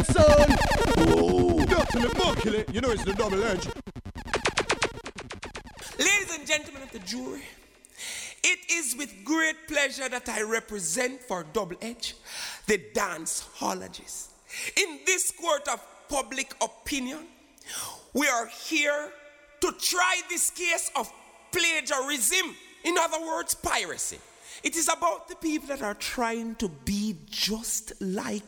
edge, son. Ooh, buckle it, buckle it. You know it's the double edge. Ladies and gentlemen of the jury, it is with great pleasure that I represent for Double Edge the dance hologist. In this court of public opinion, we are here to try this case of plagiarism. In other words, piracy. It is about the people that are trying to be just like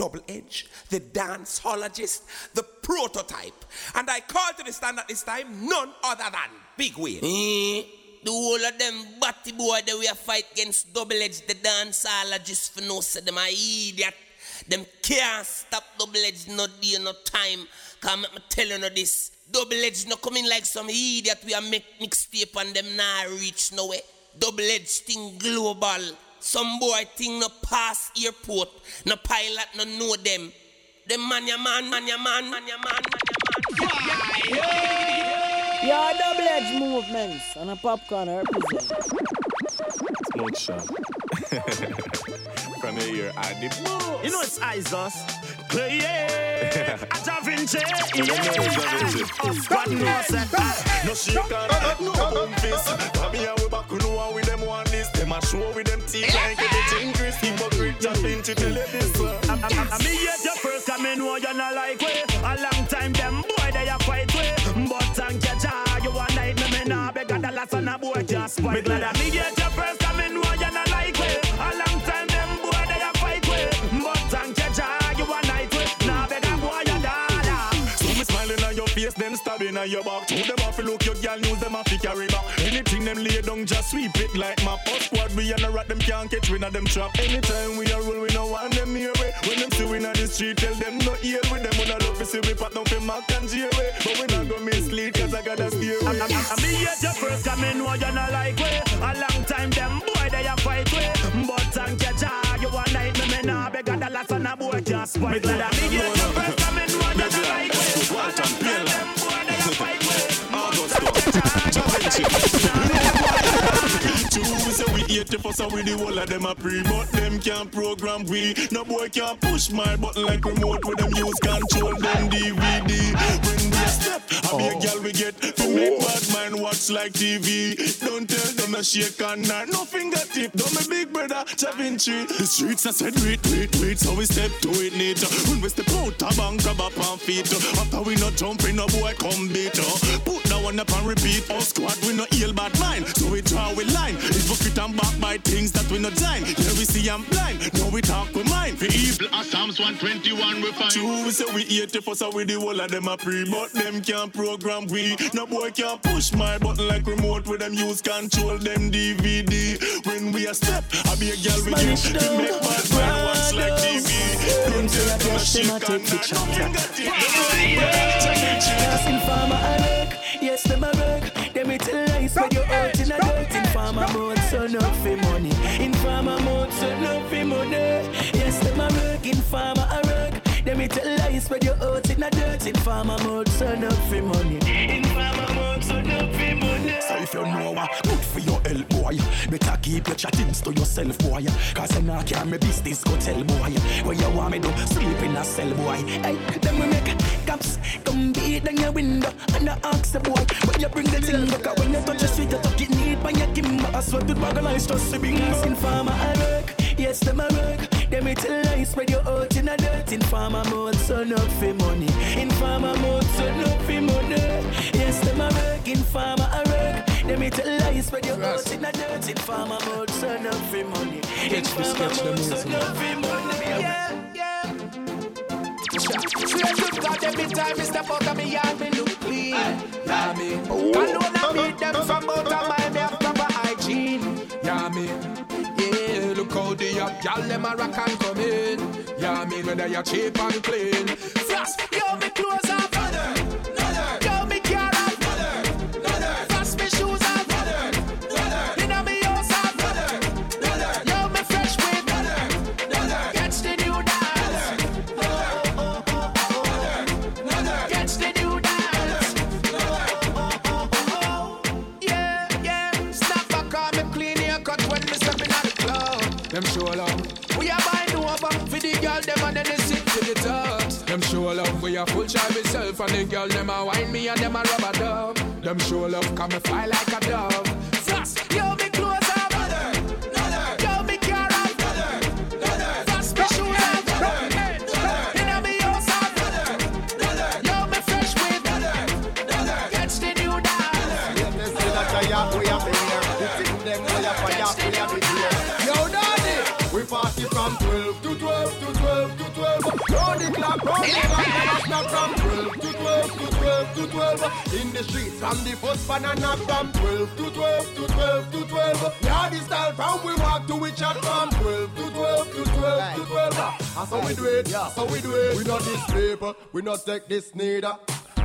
Double Edge, the dance hologist, the prototype. And I call to the stand at this time none other than Big Wayne. Eh, the whole of them batty boy that we a fight against double edge the dance just for no say them a idiot. Them can't stop double edge no day no time. Come me tell you no this. Double edge no coming like some idiot we a make mixtape and them nah reach nowhere. Double edge thing global. Some boy thing no pass airport. No pilot no know them. Them man ya man, man ya man, man ya man, man ya man. Yeah, double edge movements and a popcorn represent. Smoke shot. From here, I dip. You know it's Isos. Yeah, a Da Vinci. Yeah, Squad no set. No shake and no boom fist. Come here, we back, know how we them want this. Them a show with them teeth like everything Chris. Hypocrite, Da Vinci, tell you this. I'm, I'm, I'm here your first come in, oh, know you not like way. A long time them boy they a fight way. But thank you, Jah, you one night me me nah beg a dollar son a boy can't spoil. Me glad I'm here your first stabbing at your back. Two them off look your girl news, them off carry back. Anything them lay down, just sweep it like my post squad. We and a rat them can't catch win at them trap. Anytime we are roll, we no want them here way. When them see we in the street, tell them no heal with them. When I love to see we pat down for Mac and J way. But we not go mislead, cause I gotta steer I'm. I'm, I'm here your first come in, know you not like way. A long time them boy they a fight way. But thank you, Jah, you one night me me nah beg a dollar son a boy can't spoil. Me glad I'm here your first come in, you not like way. A long time them we 80 for so we the whole of them a pre But them can't program. We No boy can't push my button like remote With them use control them DVD When we step, I be a oh. girl we get To make oh. bad mind watch like TV Don't tell them a shake and not No fingertip, don't me big brother Da Vinci. The streets I said wait, wait, wait So we step to it later When we step out, a bang, grab up on feet. After we not jumping, no boy come beat. Put that one up and repeat. Our squad we no ill bad mind. So we draw we line. Hypocrite and back by things that we no design. Here we see I'm blind. No, we talk with mind. For evil As Psalms 121 we find. True, we say we 80 for so we the whole of them a pre But them can't program we. No boy can't push my button like remote With them. Use control them DVD When we a step, I be a girl we get To make bad man watch like TV Don't tell them a shake and not No fingertip Yes, informer I it lies when you hurt in a dirt. Informer mode, so no for money. Informer mode, so no for money. Yes, them a work. Informer I work. Them it lies when you hurt in a dirt. Informer mode, so no for money. Informer mode, so no for money. So if you know what good for your help, boy, better keep your chattings to yourself, boy. Cause you not care me business go tell, boy. Where you want me do, sleep in a cell, boy. Hey, them we make cops come beat down your window and I ask the boy when you bring the thing back. When you touch the street, you talk it need by your kimber. I swear to God, I just a big ass informer I work. Yes, them I work. Them it lies spread your out in a dirt. Informer mode, so no for money. Informer mode, so no for money. Yes, them I work. Informer I work. Them it lies spread your out in a dirt. Informer mode, so no for money. Informer mode, so no for money. Yeah. Swear to God, every time me step out of me yard, me look clean. Yeah, me. Alone I meet them from out of my me have proper hygiene. Yeah, me. Yeah, look how the young gal them a rock and come in. Yeah, me. Whether you cheap and clean. Frost, yo, me clothes off. And the girl them a wine me and them a rubber dub. Them show love come me fly like 12 In the streets, from the first banana from 12 to 12 to 12 to 12. Yeah, the style from we walk to we chat from 12 to 12 to 12 to 12. That's how we do it, that's how we do it. We not this paper, we not take this neither.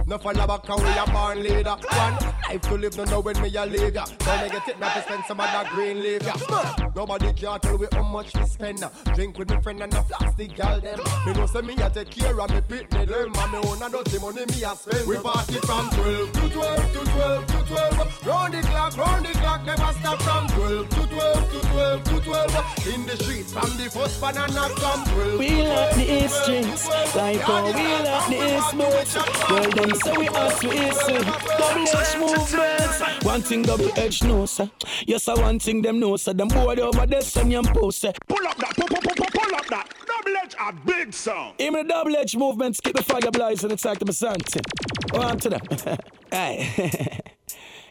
No follow back and we a born leader. One life to live, no know when me a league. Don't make it not to spend some of that green leaf. Yeah. Nobody can tell we how much we spend. Drink with me friend and a plastic gal them. Me know say me a take care of me pitney them. And me own a dirty money me a spend. We party from 12 to 12 to 12 to 12. Round the clock, round the clock, never stop from 12 to 12 to 12 to 12. In the streets from the first banana from 12. We like the East strings, like how we like the East boots. Well, them say we are to East Double H movements. One thing double H no, sir. Yes, I one thing them know, sir. Them board over there, send them post, sir. Pull up that, pull, pull, pull, pull up that. Double H a big song. Even the double H movements keep the fire blazing. It's like the something. On to them. Aye.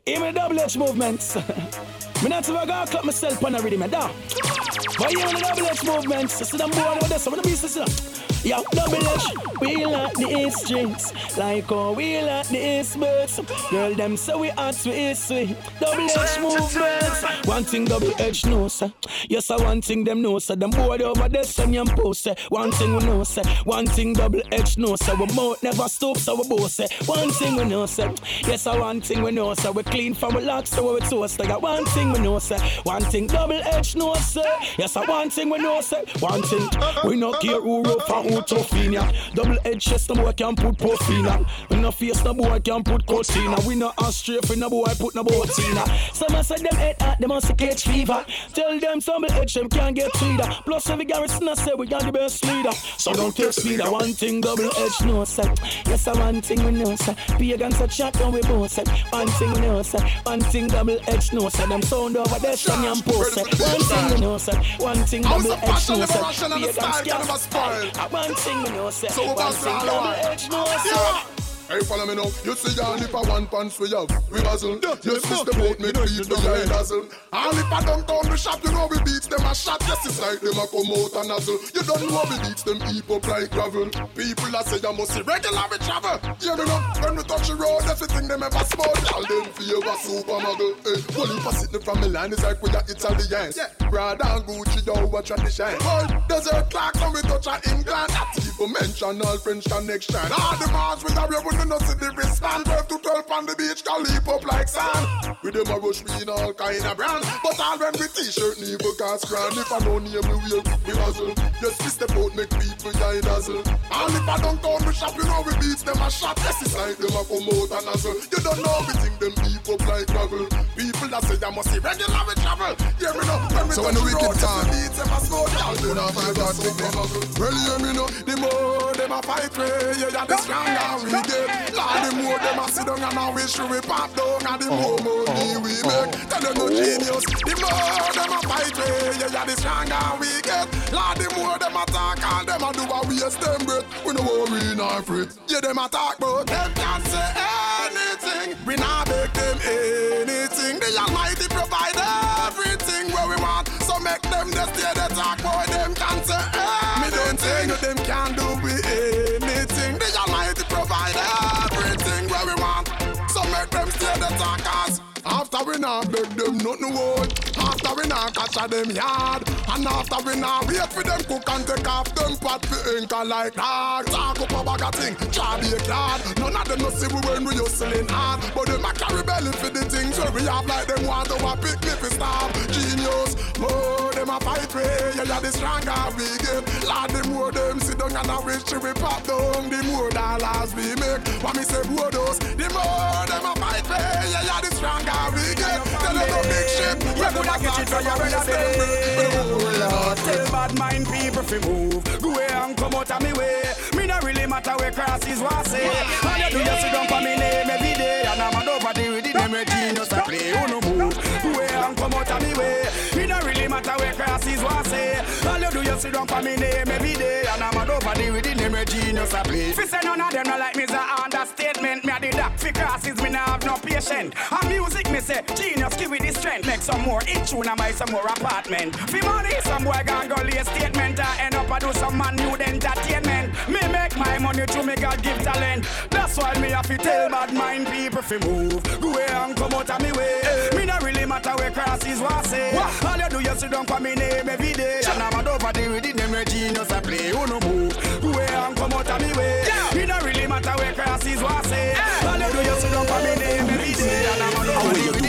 Even the double H movements. Me not ever gonna cut myself on a rhythm, eh, man. Down. But even the double H movements, I see them board over there, of the beasts, you eh? know. Yo, double H, we like the East strings, like how we like the East birds. Girl, them say we hot, we East sweet. Double H movements. One thing double H know, eh? sir. Yes, I one thing them know, sir. Them board over there, send them post, sir. One thing we know, sir. One thing double H know, sir. We mouth never stoop, so we both say. One thing we know, sir. Yes, I one thing we know, sir. We clean from we locks to we toast. I got one thing we know, sir. One thing double H know, sir. Yes, I one thing we know, sir. One thing we no care who rough and who tough in ya. Double edge chest, no boy can put profina. We no face, no boy can put cortina. We no astray for no boy put no botina. Some say them head hot, them must catch fever. Tell them double edge, them can't get sweeter. Plus every garrison I say we got the best leader. So don't take speeder. One thing double edge no sir. Yes, I one thing we know sir. Pagans a chat and we both sir. One thing we know sir. One thing double edge no sir. Them sound over there, Sonny and post. One thing we know sir. One thing double edge no sir. Pagans can't spoil. One thing we know sir. One thing double edge no sir. Yeah. Hey, follow me now. You see, y'all, if I one pants we have, we hustle. Yes, it's the boat, me beat the guy dazzle. All if I don't down the shop, you know we beats them a shot. Yes, it's like them a come out and nuzzle. You don't know we beats them up like gravel. People that say you must see regular we travel. Yeah, me know, when we touch the road, everything them ever small. All them feel a super muggle. Hey, only for sitting from Milan is like we are Italians. Yeah, Prada and Gucci, yo, what tradition. Boy, desert clock, when we touch a England. That people mention all French connection. All the Mars with a we no see the wristband. 12 to 12 on the beach, can leap up like sand. With them a rush me in all kind of brand. But all when we t-shirt, never cast grand. If I don't name me, we'll we hustle. Yes, we step out, make people die dazzle. All if I don't come, we shop, you know we beats them a shot. Yes, it's like them a come out and hustle. You don't know we think them heap up like gravel. People that say they must see regular we travel. Yeah, me know. When we So touch when the road, time, yes, we beats them a slow down. You know, Them five feel God so take them. muggle. Well, hear me know. The more them a fight way, yeah, yeah, the stronger we get. Lord, the more them a sit down and a wish we pop down, and the more oh, money we oh, make. Oh. Tell them no genius. The more them a fight way, yeah, yeah, the stronger we get. Lord, the more them a talk, all them a do a waste them breath. We no worry nor fret. Yeah, them a talk, but them can't say anything. We not beg them anything. The Almighty provide everything where we want. So make them just stay the talk, make them stay the talkers. After we not beg them nothing wood After we not catch a them yard. And after we not wait for them cook and take off them pot for ink like dog Talk up a bag of thing, try be a card None of them no see we when we hustling hard. But them a carry belly for the things where we have like them want a pick me for stop. Genius, more them a fight way Yeah, yeah, the stronger we get. Lord, the more them sit down and a wish we pop down. The more dollars we make. What me say, those The more them a fight way Yeah, yeah, the stronger we get no big shit We could have catch it for your brother Tell bad mind people fi move Go away and come out of me way Me not really matter where crosses was say. All you do is sit down for me name every day, and I'm a over the with the name I play. No move, where and come out of me way. It don't really matter where crosses was say. All you do is sit down for me name every day, and I'm a over the with the name of genius I play. If you say none of them not like me's a understatement. Me a the for crosses, me nah have no patient. And music me say genius give it the strength. Make some more hit tune and buy some more apartment. Fi money, some boy gon' go lay a statement. I end up a do some man new entertainment. Me make my money to me God give talent. That's why me have to tell bad mind people fi move. Go away and come out of me way. Me not really matter where crosses was say. All you do you sit down for me name every day. And I'm a over the with the name genius I play. Who no move? Away and come out of me way. Me not really matter where crosses was say. All you do you sit down for me name every day. And I'm over the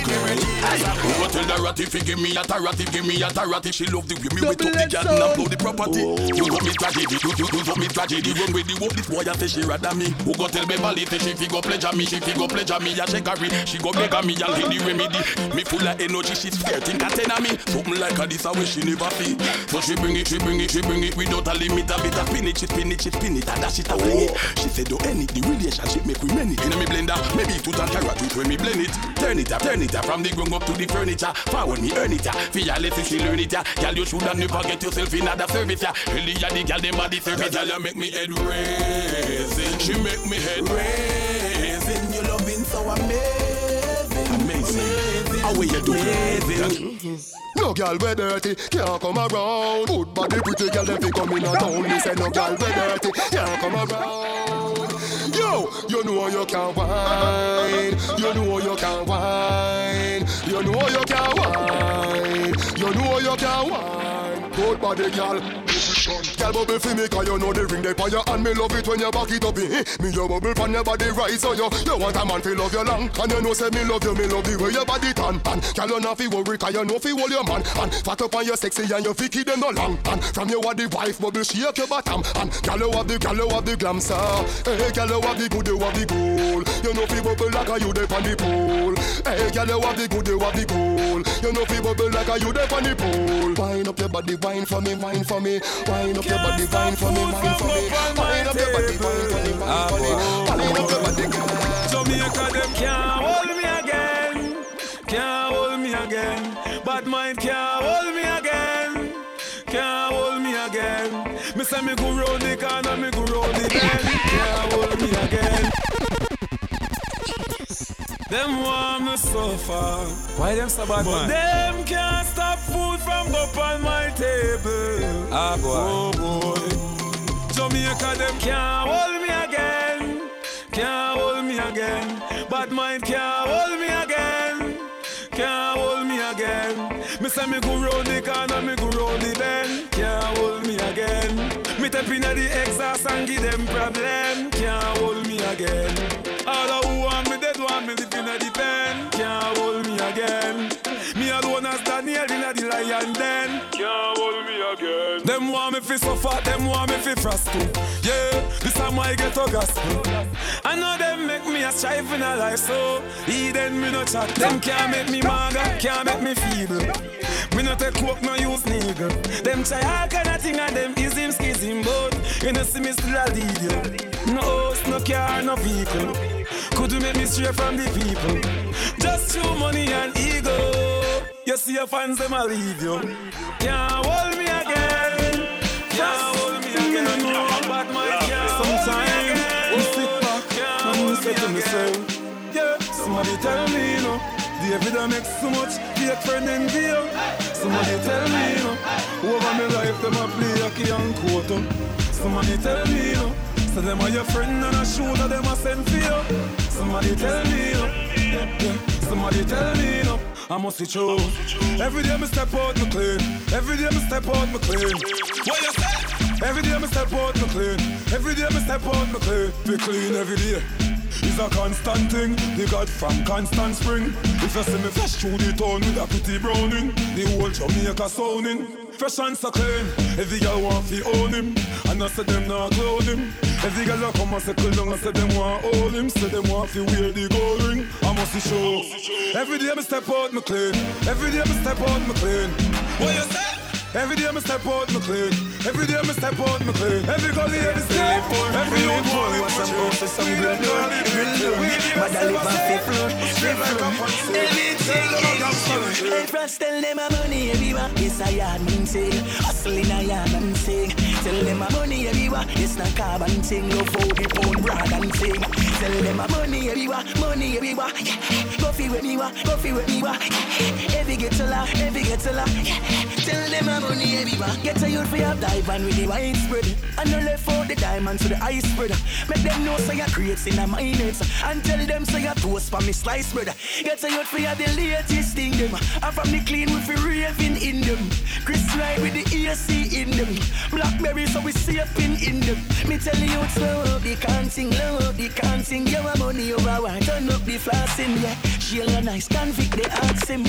Who go tell the ratty fi give me a tarati, give me a tarati. She love the way me we took the garden and blow the property. Oh. You want me tragedy, you you you want me tragedy. Run with the world, this boy a say she rather me. Who go tell me Bali say she fi go pleasure me, she fi go pleasure me. A check her she go beg me and take the remedy. Me full of energy, she scared think I ten of me. Something like a this a way she never feel. So she bring it, she bring it, she bring it without a limit. A bit of spin it, she spin it, she spin it, and dash it a fling it. She said do any the relationship make we many. Inna me blender, maybe two and carrot with when me blend it. Turn it up, turn it up from the ground up to the furniture. Forward me earn it ya. Fearless if she learn it ya. Girl you shoulda never get yourself in other service ya. Hell ya the girl them body service. Girl you make me head raising. She make me head raising. You loving so amazing. Amazing. How way you do it? No girl we dirty, can't come around. Good body pretty girl them fi come in a town. Me say no girl we dirty, can't come around. Yo, you know you can wine. You know you can wine. You know you can wine. You know you can wine. Good body girl. Girl bubble for me cause you know the ring they on your hand Me love it when you back it up eh? Me your bubble pan your body right So you, you want a man to love you long And you know say me love you, me love the way your body tan And girl you not fi worry cause you know fi hold your man And fat up on your sexy and you fi keep them no long And from you are the wife bubble shake your bottom And girl you have the, girl you have the glam sir Hey girl you have the good, you have the goal You know fi bubble like a you dey on the pool Hey girl you have the good, you have the goal You know fi bubble like a you dey on the pool Wind up your body, wine for me, wine for me Wind up your body, wine for me, wine for me. Wind up your body, wine for me, wine for me. Ah, Wind up your body, Jamaica them can't hold me again, can't hold me again. Bad mind can't hold me again, can't hold me again. Me say me go round the corner, me go round the bend, can't hold me again. Them want me suffer. Why them so bad, But man? them can't stop food from go on my table. Ah, boy. Oh boy. Jamaica them can't hold me again. Can't hold me again. Bad mind can't hold me again. Can't hold me again. Me say me go round the corner, me go round the bend. Can't hold me again. Me tap inna the exhaust and give them problem. Can't hold me again. All who want me me live inna the pen. Can't hold me again. Me alone as Daniel inna the lion den. Can't hold me again. Them want me fi suffer, them want me fi frost too. Yeah, this time I get a gospel. I know them make me a strive in a life, so Eden me no chat. Them can't make me maga, can't make me feeble. Me no take coke, no use nigga. Them try all kind of thing and them is him schism, but you know see me still a lead you. No house, no car, no vehicle. Could you make me stray from the people? Just you money and ego. You see your fans, them a leave you. Can't hold me again. Can't hold me again. Bad man can't Sometimes we sit back and say to myself, yeah, somebody tell me, you know, David I make so much fake friend in deal. Somebody tell me, you know, over my life them a play hockey and quarter. Somebody tell me, you know, so them are your friend and a shooter them a send for you. Somebody tell me, you know. Somebody tell me, you know, I must be true. Every day me step out, me clean. Every day me step out, me clean. What you say? Every day me step out, me clean. Every day me step out, me clean. Be clean every day. It's a constant thing, the God from constant spring. If you see me fresh through the town with a pretty browning, the whole Jamaica sounding. Fresh and so clean, every girl want to own him, and I said them not clone him. Every girl a come and circle down and say them want hold him, say them want to wear the gold ring. I must be show. Every day me step out, me clean. Every day me step out, me clean. What you say? Every day me step out, me clean. Every day me step out me play. Every gully every step. Every youth boy want some go for some grill girl. Grill girl. Mother live on fifth floor. Fifth floor. Everything. Hey, friends, tell them my money everywhere. Yes, I man sing. Hustling a yard man sing. Tell them my money everywhere. Yes, na carbon sing. Love how the pound broad and sing. Tell them my money everywhere. Money everywhere. Go fi with me wa. Go fi with me wa. Every get to la. Every get to la. Tell them my money everywhere. Get a youth for your dive and with the wine spread. And no left out the diamonds to the ice spread. Make them know say your creates in a minutes. And tell them say your toast for me slice bread. Get a youth for your the latest thing them. And from the clean we fi raving in them. Chris ride with the AC in them. Blackberry so we safe in in them. Me tell you it's slow up the can't sing, low up the can't sing. You want money over one, turn up the flossing, yeah. She'll a nice convict they ask him.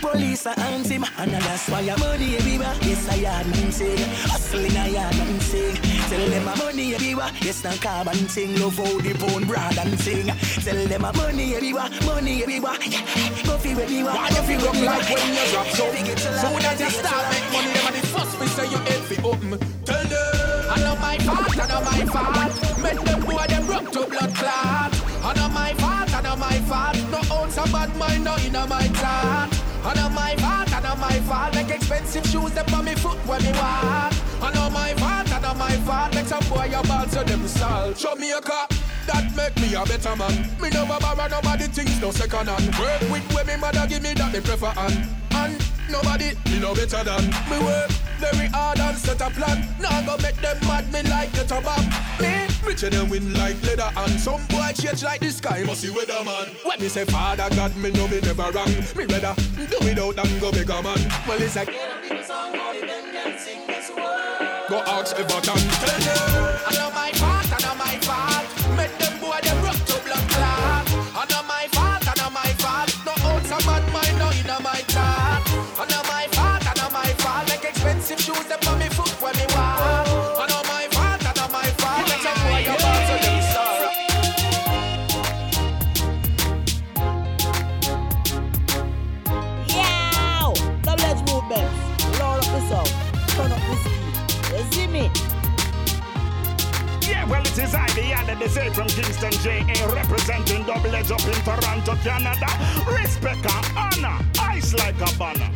Police are hands him, and that's why your money everywhere. Yes, I yard man sing, hustling a yard man sing. Tell them my money be everywhere. Yes, na and sing, love how the bone broad and sing. Tell them my money everywhere, money everywhere. Go fi with me, Why you feel look like when you drop so Soon as you start make money, them are the first me say you head fi open. Tell them. I know my fault, I know my fault. Make them boy them broke to blood clot. I know my fault, I know my fault. No own some bad mind, no inna my thought I know my fault, I know my fault. Make expensive shoes, them on me foot when me walk. I know my fault, I my fault Make some boy your balls so them salt Show me a car that make me a better man. Me never borrow nobody things no second hand. Work with where me mother give me that me prefer and and nobody me no better than me work very hard and set a plan. Now go make them mad me like the top Me richer than win like leather and some boy change like the sky must see weather man. When me say Father God me know me never wrong. Me rather do without than go bigger man. Well it's like. Go ask Everton. Tell them I know my say from Kingston, JA, representing Double Edge up in Toronto, Canada. Respect and honor, ice like a banner.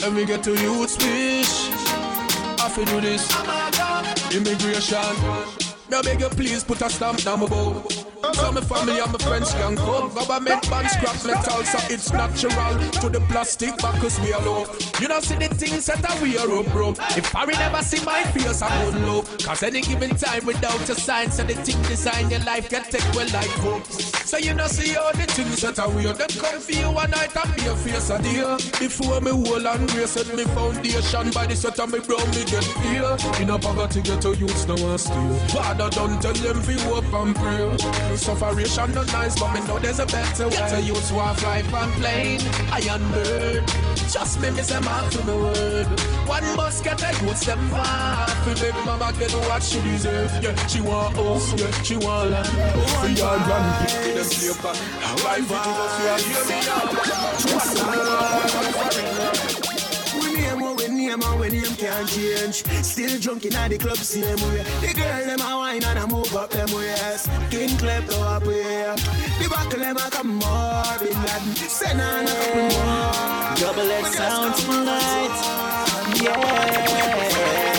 Let me get to youth speech. I feel do this. Immigration. Now beg you please put a stamp down my bow. So my family and my friends can come. Government ban scrap metal, so it's natural. To the plastic backers we are low. You know see the things that I wear up, bro. If I never see my face, I would low. Cause any given time without a sign, so the thing design your life can take well like hope. So you know see all the things that I wear. Them come for you one night and be a face a day. Before me hold and race set me foundation by the sweat of me brown me get fear. In a poverty get to use no one steal. Father don't tell them fi hope and pray. Sufferation not nice, but me know there's a better way. Get to use war fly from plane, iron bird. Just me miss them out to the word. One bus get a goods them far. Fi make mama get what she deserve. Yeah, she want house, yeah, she want land. For your grandkids, them slave back. Life it is you hear me now. We name what we name and we name can't change. Still drunk in the club same way. The girl them a wine and a move up them ways. King clap to up here. The buckle them a come more. Bin Laden send on a couple more. Double edge sound tonight. Yeah.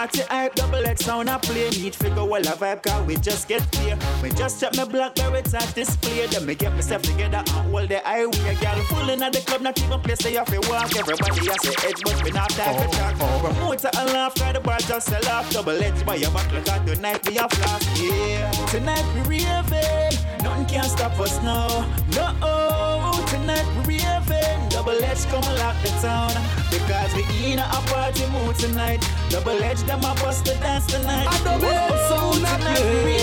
Party hype, double X sound a play. Need figure well a vibe, cause we just get clear. We just check my blackberry at display. Then me get myself together and hold the highway. Girl, full in at the club, not even place they have to walk. Everybody has a oh, edge, but we not time to talk. Promoter oh. and laugh, try the bar just sell off. Double X by your back, at tonight we have flash. Yeah, tonight we raving. Nothing can stop us now. No, oh, tonight we raving. Double Edge come lock the town Because we in a party mood tonight Double Edge them a bust the dance tonight A double edge sound a tonight play. we.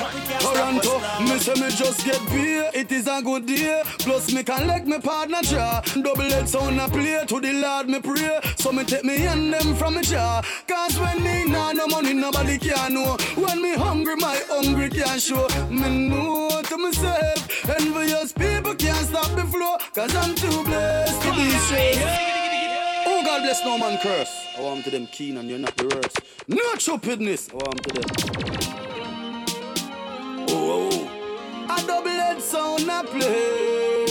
Nothing Toronto, me say me just get beer. It is a good day. Plus me can let me partner jar. Double head sound a play to the Lord me pray. So me take me and them from me jar. Cause when me nah no money, nobody can know. When me hungry, my hungry can show. Me know to myself. Envious people can't stop the flow. Cause I'm too blessed to be straight. God bless no man curse. I want to them keen and you're not the worst. No stupidness. I want to them. Oh, oh, oh. A double head sound a play.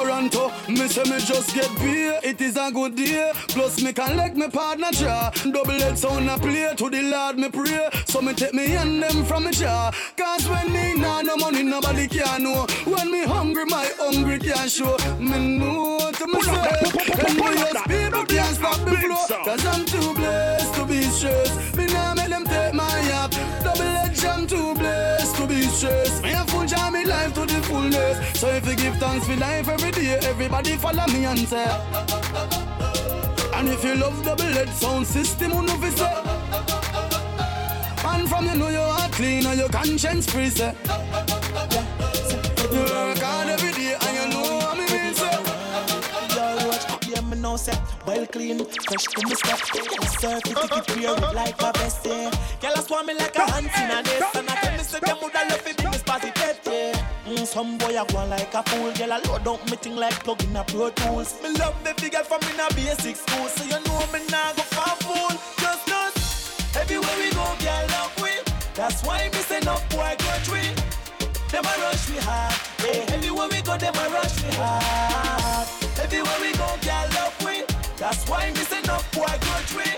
Toronto, me say me just get beer. It is a good day. Plus me can let me partner jar. Double head sound a play to the Lord me pray. So me take me and them from me jar. Cause when me nah no money, nobody can know. When me hungry, my hungry can show. Me know to myself. Envious people can't stop the flow. Cause I'm too blessed to be stressed. Me nah make them take my app. Double edge, I'm too blessed to be stressed. Me a full jam me life to the fullness. So if you give thanks for life every day, everybody follow me and say. And if you love double head sound system, you know fi say. And from you know your heart clean and your conscience free, say. You work hard every day and you know what me mean, say. Your watch, yeah, me know say well clean, fresh to me step. Certificate pure like a best, yeah. Girl, I swan me like a ant in a and I tell me say them woulda love it in this party. Mm, some boy a go like a fool, girl, I load up me thing like plug in a Pro Tools. Me love the figure from in a basic school, so you know me nah go for fool. Just us, everywhere we go, girl, love we. That's why me say no boy go tree. Them a rush me hard, yeah. Everywhere we go, them a rush me hard. Everywhere we go, girl, love we. That's why me say no boy go tree.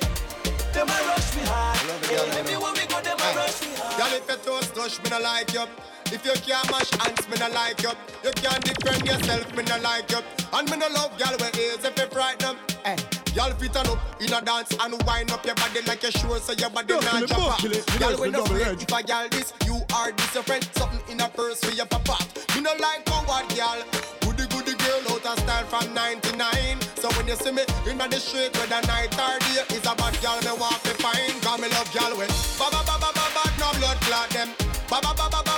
Them a rush me hard, yeah. Everywhere we go, them a rush me hard. Girl, if you toast touch, me no like you. If you can't mash hands, me no like you. You can't defend yourself, me no like you. And me no love girl with ears if you frighten them. Eh. Y'all fit on up in a dance and wind up your body like you sure so your body not jump off. Y'all when no afraid if I y'all this, you are this your friend. Something in a purse for your papa. Me no like coward girl. Goody goody girl out of style from 99. So when you see me in the street whether night or day, it's a bad girl me want to find. Cause me love girl with ba ba ba ba ba ba no blood clot them. Ba ba ba ba ba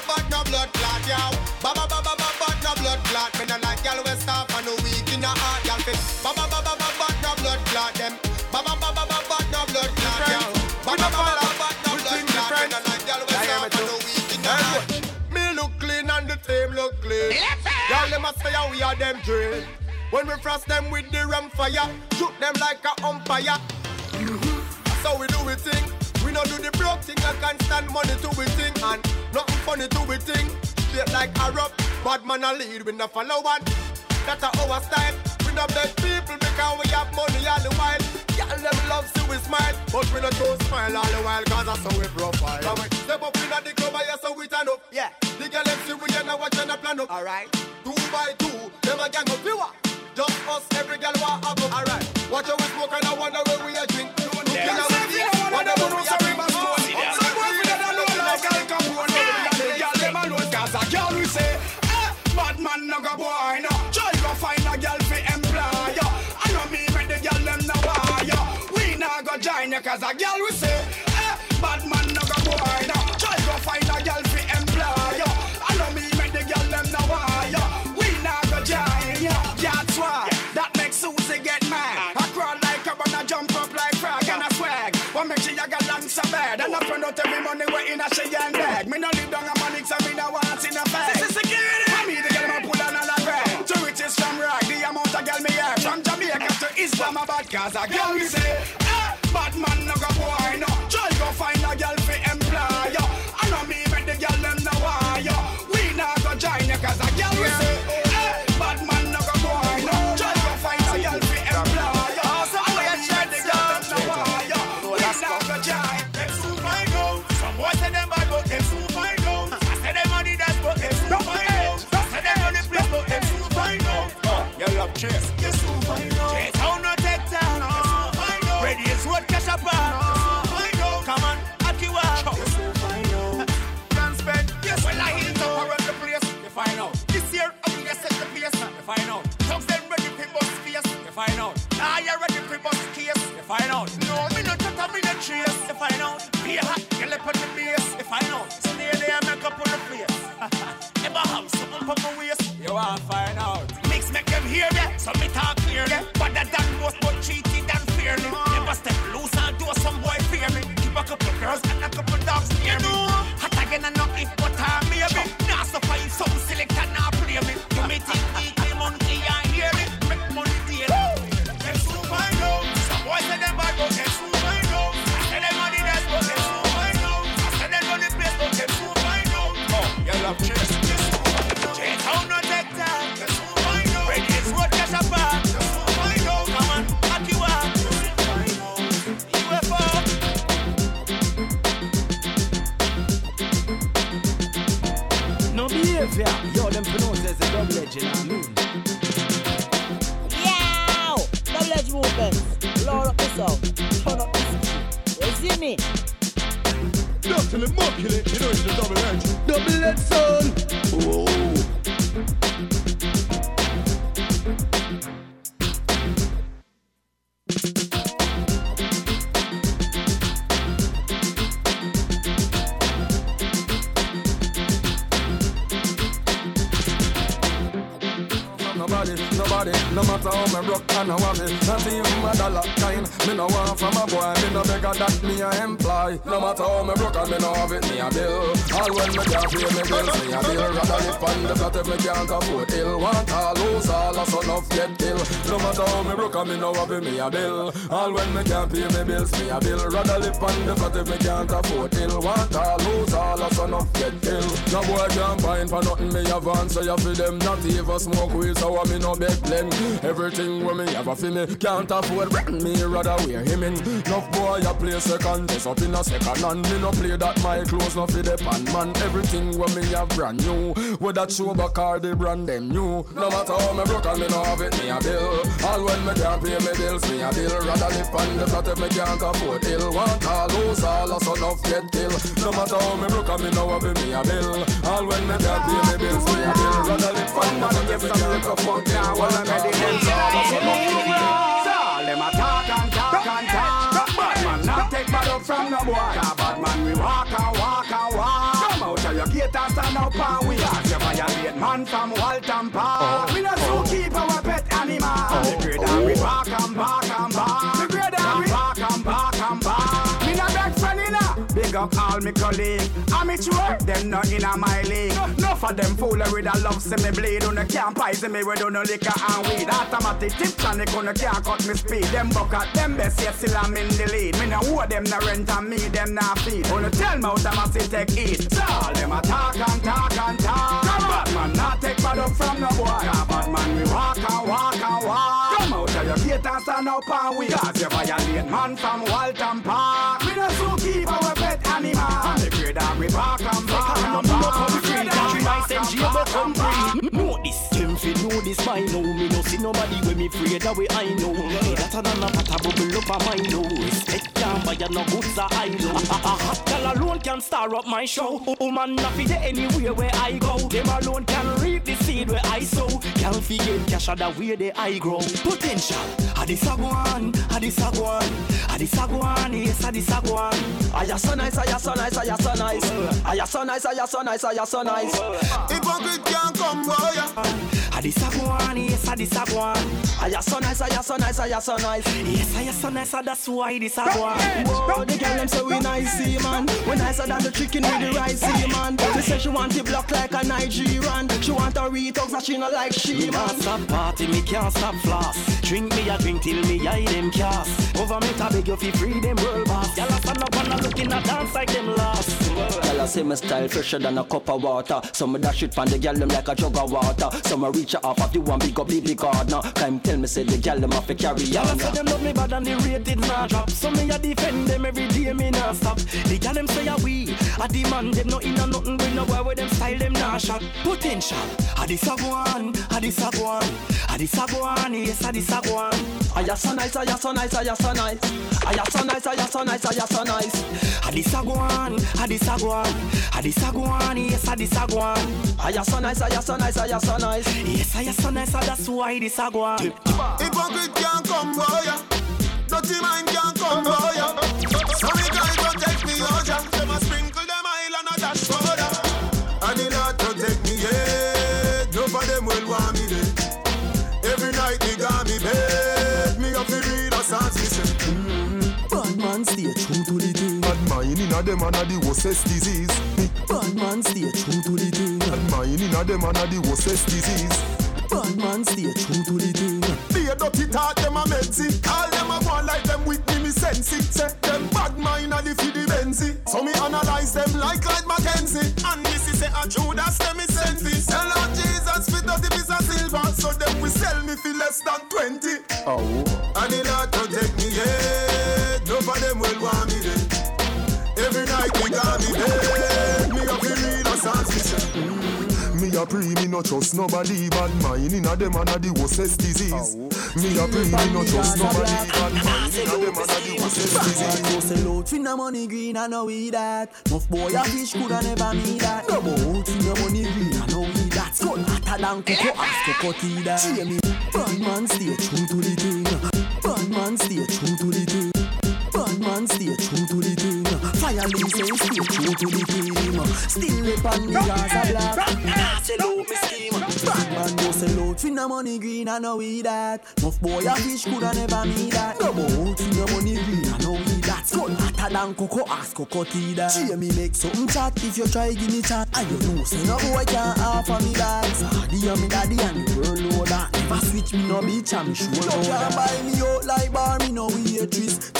blood clot yow. Ba ba ba ba ba ba no blood clot. Me no like girl we stop and no weak in the heart girl fit. Ba ba ba ba ba ba no blood clot them. Ba ba ba ba ba ba no blood clot yow. Ba ba ba ba ba no blood clot. Me no like girl we stop and no weak in the heart. Me look clean and the team look clean. Girl them a say how we are them drill. When we frost them with the ram fire, shoot them like a umpire. So we do we thing. We no do the broke thing, I can't stand money to we thing and nothing funny to we thing. Straight like a rock, bad man a lead, we no follow one. That's our style. We no beg people because we have money all the while. Y'all them love see we smile, but we no do smile all the while cause that's how we profile. Come on, step up in the club, I so we turn up. Yeah. The girl them see we and now watch and a plan up. Alright. Two by two, them a gang of viewer. Just us, every girl want have up. Alright. Watch how we smoke and I wonder where we a ya 'cause a girl we say, eh, bad man no go boy no. Try go find a girl fi employ ya. I know me make the girl them no wire. We nah go join ya. That's why that makes Susie get mad. I crawl like a and I jump up like frog and I swag. What make she a got long so bad? And I spend out every money way in a she and bag. Me no live down a money so me no want in a bag. This is security. For me the girl me pull on a grab. To riches from rock, the amount of girl me have. From Jamaica to Islamabad, cause a girl we say, no the double edge. Double edge son. Me broke and I want it Not even a dollar kind. Me no want from a boy, me no beggar that me a employ. No matter how me broke and me no have it, me a bill. All when me can't pay me bills, me a bill. Rather live on the flat if me can't afford ill. Want all lose all, a son of get kill No matter how me broke and me no it, me a bill. All when me can't pay me bills, me a bill. Rather live on the flat if me can't afford ill. Want all lose all, a son of get kill No boy can't find for nothing, me have answer you for them. Not even smoke weed, so I me no beg blend. Everything when me have a fi me Can't afford me rather wear him in. Enough boy I play second Just up in a second hand. Me no play that my clothes no fi the man Everything when me have brand new. Whether show back or the brand them new. No matter how me broke and me no have it me a bill All when me can't pay me bills me a bill Rather live on the flat if me can't afford ill Want all lose all a son of get kill No matter how me broke me no have it me a bill All when me can't pay me bills me a bill Rather live on the flat if me can't afford ill Well, I'm ready then, so all them a talk and talk and talk Bad man not take bad up from no boy bad man we walk and walk and walk Come out of your gate and stand up and we ask you violate man from Walton Park We no zookeeper, we pet great and we bark and bark and bark Big up all me colleague. Amateur, them not inna my league. No for them foolery that love see me bleed. On the can't poison me with no liquor and weed. Automatic tip tonic on the can't cut me speed. Them bucket, them best yet still I'm in the lead. Me no owe them no rent and me them not feed. Only tell me out I must take it So all them a talk and talk and talk. Come bad man not take bad up from no boy. Cause bad man we walk and walk and walk. Come out of your gate and stand up and we Cause you violate man from Walton Park. Me no we pet animal And the and we bark and bark and bark Know this, them fi know this by now Me no see nobody when me afraid that way I know That and a bubble up a my know Respect can't buy no goods a I know A hot girl alone can star up my show Woman not fi anywhere where I go Them alone can reap the seed where I sow Can't fi get cash at the way they I grow Potential, this a go on, a this a go on A this a go on, yes a this a go on I ya so nice, I ya so nice, I ya so nice I ya so nice, I ya so nice, I ya so nice Hypocrite can't come boy I this a go on, yes I this a go on I ya so nice, I ya so nice, I ya so nice Yes I ya so nice, that's why this a go on Whoa, the girl them say we nice, man We nicer than the chicken with the rice, man She say she want it block like a Nigerian She want a retox that she not like she man stop party, me can't stop floss Drink me a drink till me eye them cast. Government a beg you fi free them world boss. Y'all a stand up and a looking a dance like them lost. Y'all a say my style fresher than a cup of water. Some of that shit pan the girl them like a jug of water. Some a reach off of the one big up big gardener Come tell me say the girl them have to carry on Y'all say them love me bad and the rated nah drop. So me a defend them every day me nah stop. The girl them say a we a demand them no in a nothing bring no boy with them style them nah shot. Potential a this a go on, a this a go on A this a go on, yes a this a go on I ya so nice, I ya so nice, I ya so nice I ya so nice, I ya so nice, I ya so nice A this a go on, a this a go on A this a go on, yes a this a go on I ya so nice, I ya so nice, I ya so nice Yes I ya so nice, that's why this a go on Hypocrite can't come boy Dirty mind can't come boy So inna them and a the worstest disease. Me Bad man stay true to the thing. and mine inna them and a the worstest disease. Bad man stay true to the thing. Be a dirty talk, them a medsi. All them a go like them with me, me sense it. Say them bad mind a the fi the Benzi. So me analyze them like Clyde Mackenzie. And this is say a Judas, them me send fi. Sell out Jesus fi dirty piece of silver. So them we sell me fi less than twenty. Oh. And the Lord protect me, yeah. None of will want a pre, me no trust nobody. Bad mind inna them and a the worstest disease. Me a pre, me no trust nobody. Bad mind inna them and a the worstest disease. Go sell out finna money green, I know we that. Nuff boy a fish coulda never me that. No more out finna money green, I know we that. Gun hotter than cocoa, ask cocoa tea that. Jamie, bad man stay true to the thing. Bad man stay true to the thing. Bad man stay true to the thing. Fire Lee say stay true to the team. Still rip on the Gaza black. Nah, sell out me scheme. Bad man go sell out finna money green, I know we that. Nuff boy a fish coulda never me that. No more out finna money green, I know we that. Gun hotter than cocoa, ask cocoa tea that. Jamie make something chat if you try give me chat. And you know say no boy can't offer me that. Daddy and me daddy and the world know that. Never switch me no bitch and me sure know that. buy me out like bar, me no waitress.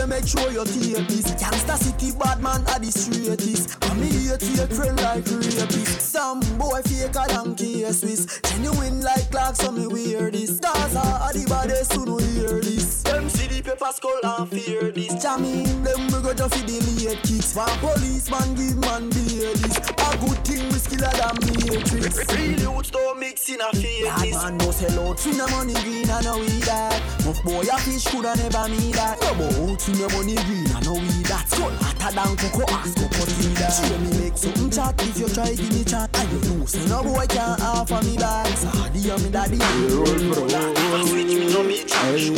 TVG make sure you tape this. Gangsta city bad man are the straightest. And me here take friend like rapist. Some boy faker than K-Swiss. Genuine like clocks, so me wear this. Gaza are the baddest who no hear this. Them see the paper skull and fear this. Jamming them we go just for the late kicks. One policeman give man the this. A good thing we skiller than matrix. Real youths don't mix in a fake Bad man no sell out finna money green I know we that. Nuff boy a fish coulda never me that. No more finna money green I know we that. Hotter than cocoa ask tea that. Jamie make something chat if you try give me chat. And you know say no boy can't offer me that. Sadie and me me roll for that. Never switch me no me that.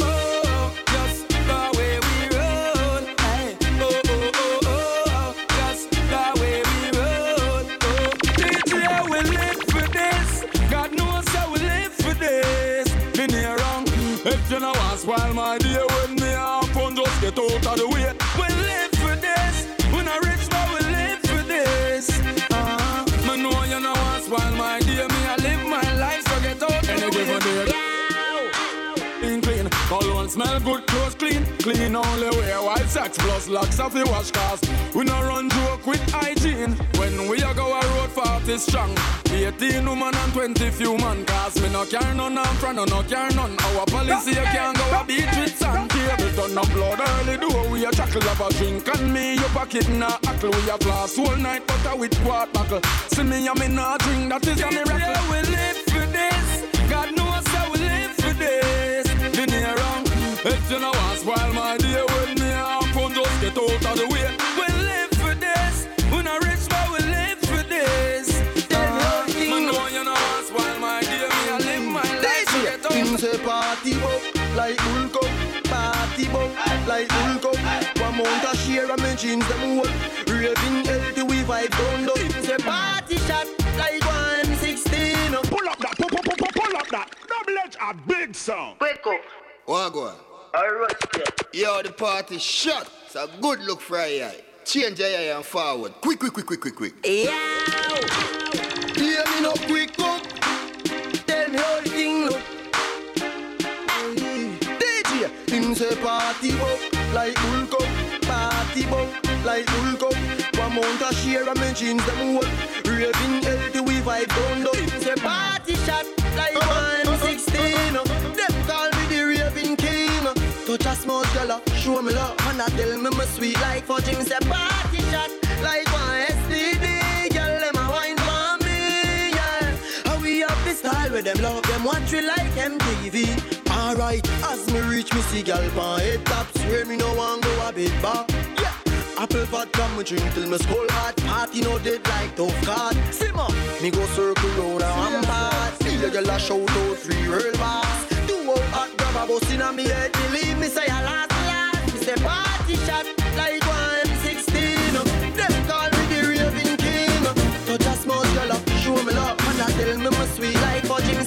Oh, oh, oh, oh. Oh. For for. If you know us while my dear get out of the way. We live for this. We not rich, but we live for this. Uh-huh. Me know you know us while my dear me I live my life, so get out any given day. Clean, clean. Cologne smell good, clothes clean. Clean only wear white socks plus locks of the wash cars. We no run joke with hygiene. When we a go a road 40 strong. 18 woman and 20 few man. Cause me no care none and front, no no care none. Our policy you can't go a beat with sand. Table done up blood early do we a chuckle of a drink. And me your pocket na ackle. We a blast whole night butter with quart buckle. See me and me nah drink, that is a miracle. Yeah, we live for this. God knows how we live for this. Been here wrong. If you know us while my dear when me happen, just get out of the way. Like Hulk up, party bop like Hulk up. One mount a share of me jeans them whole. Raving healthy we vibe down low. Him say party shot like 116. Pull up that, pull, pull, pull, pull, pull up that. Double edge a big sound. Quick up. Wagwan. Alright, Yo, the party shot. It's a good look for a eye. Change your eye and forward. Quick, quick, quick, quick, quick, quick. Yeah. Hear me no quick up. Tell me how Say party bop like Hulk up, party bop like Hulk up. One mount a share of me jeans them whole. Raving healthy we vibe down low. Him say party shot like uh-huh. 116. Uh-huh. Them call me the raving king. Uh-huh. Touch a small girl, uh, show me love, and I tell me my sweet like fudge. Him say party shot like one STD. Girl, them a wine for me, yeah. How we have the style where them love them watch we like MTV. Alright, as me reach me see gal pan head tops. Where me no want go a bit back. Yeah. Apple vodka me drink till me skull hot. Party no dead like tough card. Simmer, me go circle round and one part See a girl a shout out free real boss Do out hot grab a bus inna me head. Believe me say I last last. Me say party shot like 116 Them call me the raving king. Touch a small girl up, show me love. And I tell me my sweet like fudge Me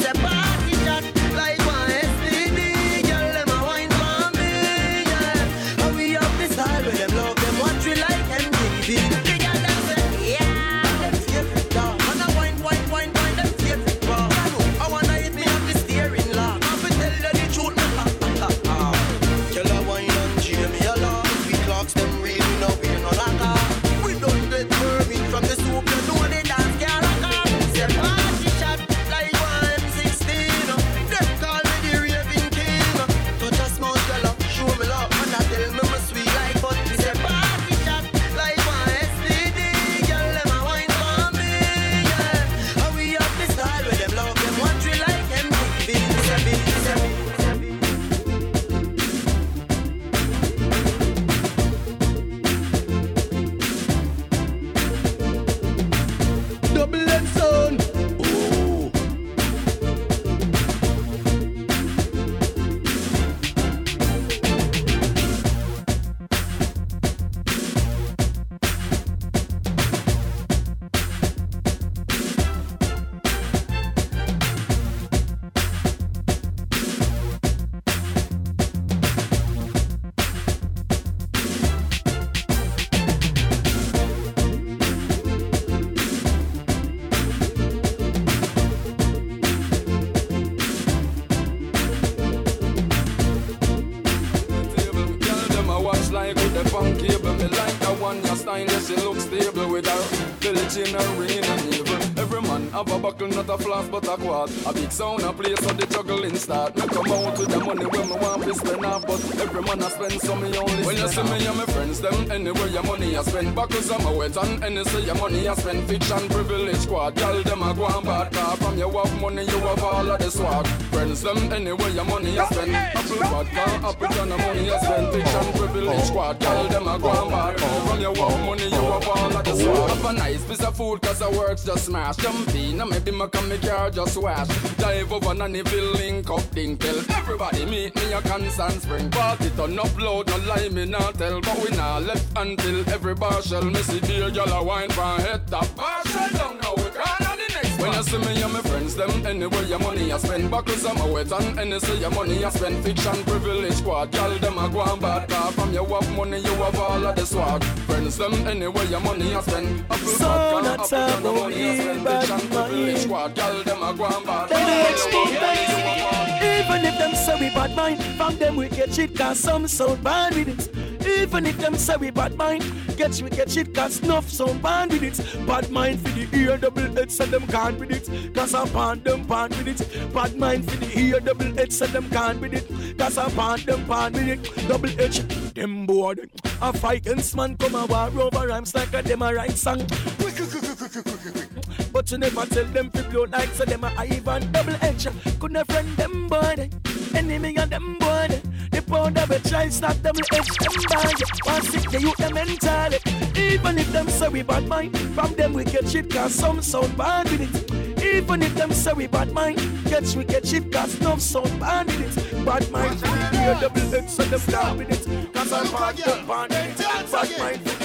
sound, a place, so the juggling start. Me come out with the money when spend off, but every man I spend, so me only When you see me and my friends, them anywhere your money I spend. Buckles I'm a wet and any say your money I spend. Fiction, privilege, squad, girl, them a go and bad car. From you have money, you have all of the swag. Friends, them anywhere your money I spend. Apple vodka, apple ton of money I spend. Fiction, privilege, squad, girl, them a go and bad car. From you have money, you have all of the swag. Have a nice piece of food, cause the works just smash. In, and maybe my come, my car just wash. Dive over Nannyville, link up, ding tell. Everybody meet me a constant spring. Party turn up loud, no lie me not tell. But we not left until every bar shell. Me see beer, gyal a wine from head top. See me and my friends, them anywhere your money I spend. Buckles I'm a wet and say your money I spend. Fiction, privilege, squad, gyal them a go and bad car. From you have money, you have all of the swag. Friends, them anywhere your money I spend. Apple So vodka, apple of money I spend. Fiction, privilege, squad, gyal them a go and bad car. rich From you have money, you have all Even if them say we bad mind, from them we get shit cause some sound bad with it. Even if them say we bad mind, get we get shit cause enough sound bad with it. Bad mind for the ear double edge so them can't with it. Cause I pan them pan with it. Bad mind for the ear double edge so them can't with it. Cause I pan them pan with it. Double H, them bored. A fight against man come a war over rhymes like a them a write song. But you never tell them to blow like so them a Ivan double edge. Couldn't friend them boy, enemy and them boy. The pound of a child stop them edge them boy. One sick the youth them mentally. Even if them say we bad mind, from them we get shit cause some sound bad with it. Even if them say we bad mind, get we get shit cause no sound bad with it. Bad mind ear double edge so them stop with it. Cause I'm bad them bad. Bad mind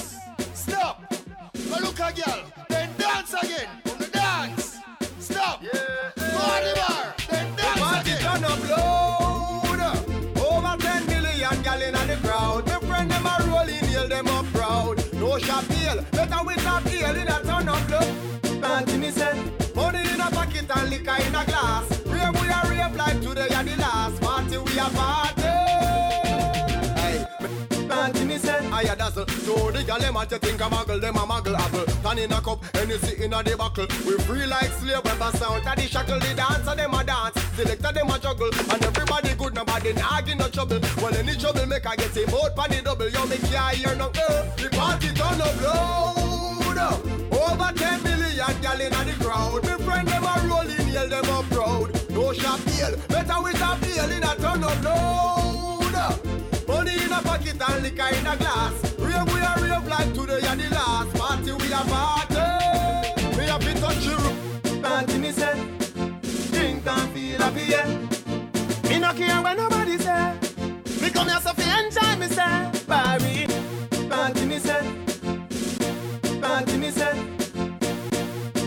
Go a girl. Then dance again. On the dance. Stop. Party bar. Then dance the Party turn up loud. Over 10 million gal in the crowd. My friend them a rolling, hail them up proud. No shot deal. Better with a deal in a turn up. Party me say. Money in a pocket and liquor in a glass. Rave we a rave like today are the last. Party we a party. A dazzle. So the gal them a think a muggle, them a muggle apple. Turn in a cup, Hennessy in a the buckle. We free like slave bust out of the shackle. The dancer them a dance, selector them a juggle, and everybody good, nobody get no trouble. Well any trouble make I get him out pan the double. Yo me can't hear no uh, the party turn up loud. Over 10 million gal in the crowd. Me friend them a rolling, yell them up proud. No shop deal, better with a deal in a turn up loud. In a pocket and liquor in a glass. Rave we a rave like today and the last. Party we a party. We a fit touch you. Party me say, drink and feel happy yeah. Me no care what nobody say. Me come here so fi enjoy me say. Barry, party me say. Party me say.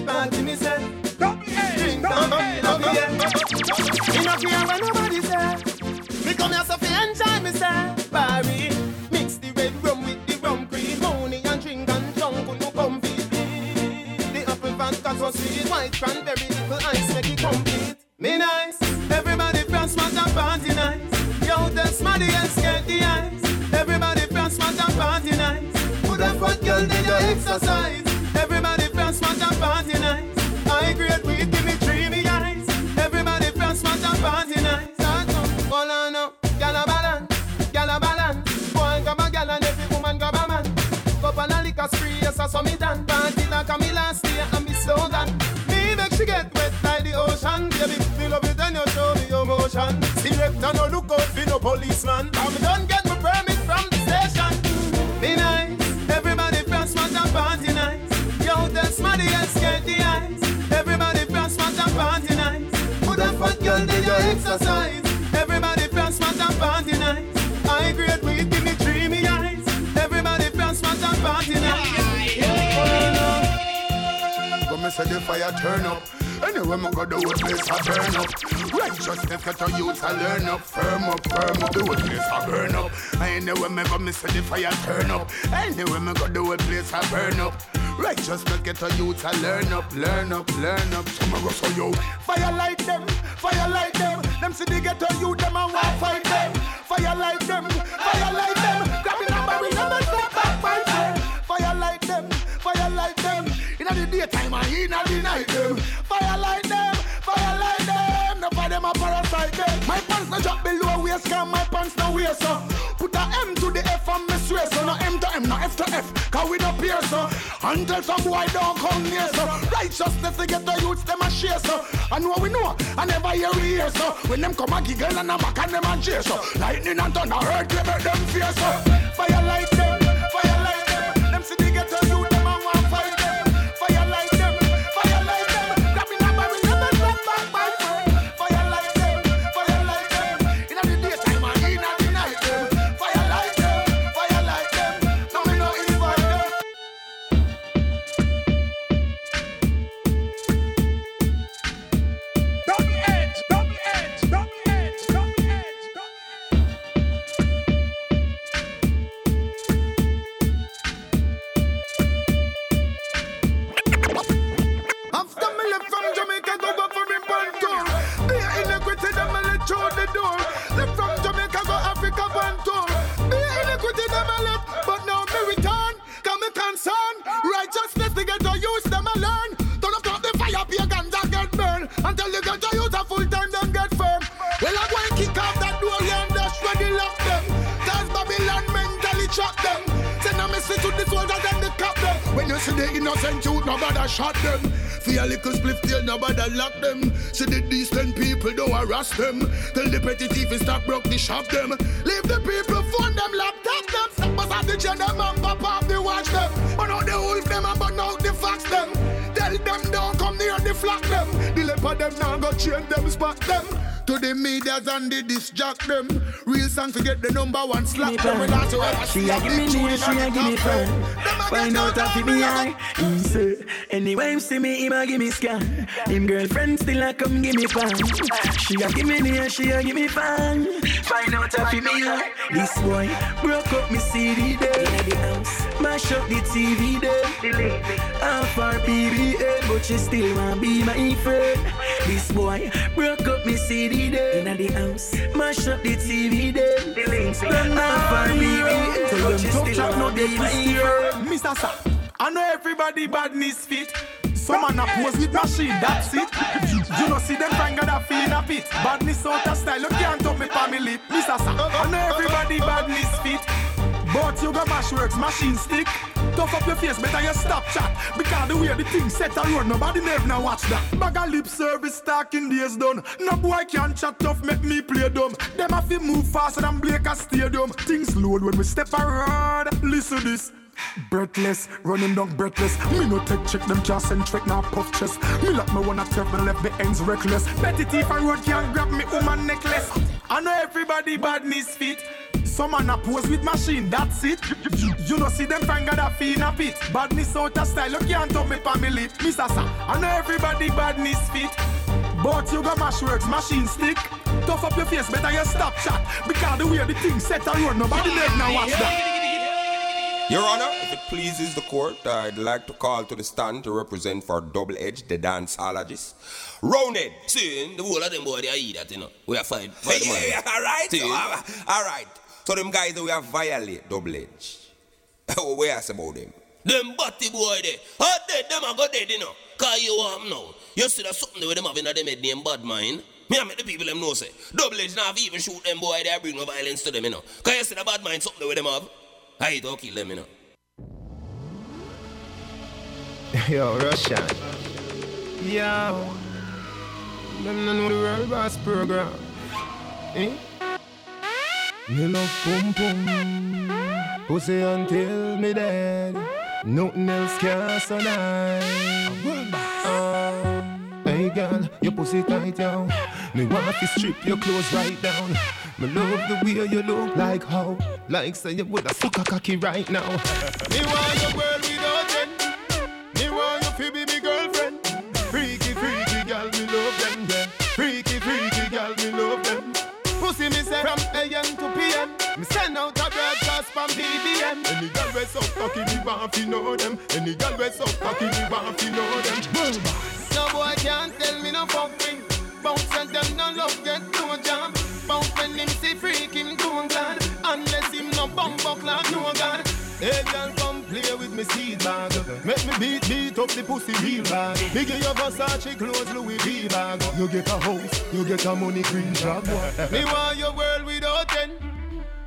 Party me say. Drink and feel happy yeah. Me no care what nobody say. Me come here so fi enjoy me say. Mix the red rum with the rum cream. Money and drink and junk come feed me. The apple vodka so sweet, white cranberry, little ice make it complete. Me nice, everybody from smart and party nice. Yo, the smarty and scared the eyes. Everybody from smart and party nice. Put a fat girl then you exercise. Everybody from smart and party nice. Selector no look out for no policeman. I'm done get my permit from the station. Be nice, everybody smart and party nice. Yo, the smarty and the eyes. Everybody smart and party nice. Put a fat girl then you exercise. Everybody smart and party nice. I grade weed, give me dreamy eyes. Everybody smart and party nice. Oh, no. say the fire turn up. Anyway, me go the whole place a burn up. Righteousness get a youth a learn up. Firm up, firm up, the whole place a burn up. Anyway, me go me say the fire turn up. Anyway, me go the whole place a burn up. Righteousness get a youth a learn up, learn up, learn up. Tomorrow so yo, fire light them, fire light them. Them see the ghetto youth them and want fight cause my pants no wear so. Put a M to the F and me swear so. No M to M, no F to F, cause we no peer so. Until some boy don't come near so. Righteousness to get the youths them a share so. I know we know, I never hear we hear so. When them come a giggle and a back and them a cheer so. Lightning and thunder, earthquake make them fear so. Fire light them, fire light them. Them see the ghetto youth shop them. Leave the people phone them, laptop them. Us at the chain them and pop off the watch them. Burn out the wolf them and burn out the fox them. Tell them don't come near the flock them. The leopard them now go chain them, spot them. To the medias and the disjack them. Real song forget the number one slap them. I say, She a give me name, she a give me friend. Find out if it me eye. He say, anyway him see me, him a give me scan. Him girlfriend still a come give me pan. She a give me name, she a give me fan. Find out if it me eye. This boy broke up me CD there. In the house, mash up the TV there. Half our PBA, but she still want to be my friend. This boy broke up me CD there. In the house, mash up the TV there. Half our PBA, Tell but them she still chat, no want be my friend. Mr. Sir, I know everybody badness fit. Some man a pose with machine, that's it. You know see them find that feeling a pit. Badness out of style, you can't talk me family. Mr. Sir, I know everybody badness fit. But you got mash works, machine stick. Tough up your face, better you stop chat. Because the way the thing set around, nobody never now watch that. Bag a lip service talking days done. No boy can chat tough, make me play dumb. Them have to move faster than Blake a stadium. Things load when we step around. Listen this. Breathless, running down breathless. Me no take check them can't trick now puff chest. Me lock me twelve, me left the ends reckless. Betty teeth and road can't grab me woman necklace. I know everybody badness fit. Some man a pose with machine, that's it. You, know see them find that feel in a pit. Badness out of style, you can't talk me family. Mr. Sir, I know everybody badness fit. But you got mash works, machine stick. Tough up your face, better you stop chat. Because the way the thing set around, nobody never now watch that. Your Honor, if it pleases the court, I'd like to call to the stand to represent for Double Edge, the danceologist. Rounded. See, the whole of them boy, they are eat that, you know. We are the Yeah, all right. See? So, uh, all right. So them guys that we have violate Double Edge. we ask about them? Them batty boy there. How dead them a go dead, you know. Cause you want now. You see that something with them having them head name bad mind. Me and make the people them know say. Double edge now even shoot them boy there bring no violence to them, you know. Cause you see the bad mind something with them have. I don't kill them, you know. Yo, Russian. Yo. Them no know the world boss program. Eh? Me love pum pum. Pussy until me dead. Nothing else can survive. Hey girl, your pussy tight down. Me want to strip your clothes right down. Me love the way you look like how Like say you would a sucker cocky right now. Me want your world without end Me want you to be me girlfriend. Freaky, freaky girl, me love them yeah. Freaky, freaky girl, me love them. Pussy me say from AM to PM Me send out a broadcast from BBM Any girl we suck cocky, me want fi know them. Any girl we suck cocky, me want fi know them. No boy can't tell me no fuck Bounce and them no love get beat, up the pussy real bag. Me give your Versace clothes, Louis V bag. You get a house, you get a money green job. me want your world without end.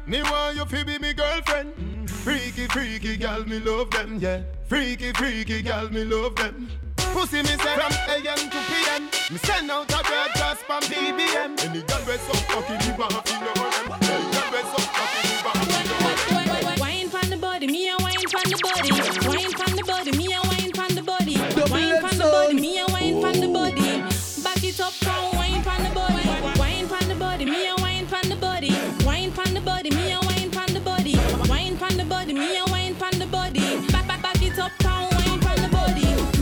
Me want you to be me girlfriend. Freaky, freaky gal, me love them, yeah. Freaky, freaky gal, me love them. Pussy me say from AM to PM. Me send out a broadcast from BBM. Any gal we so fucking me want to know them. Any gal we so fucking me want to know them. Wine from the body, me a wine from the body.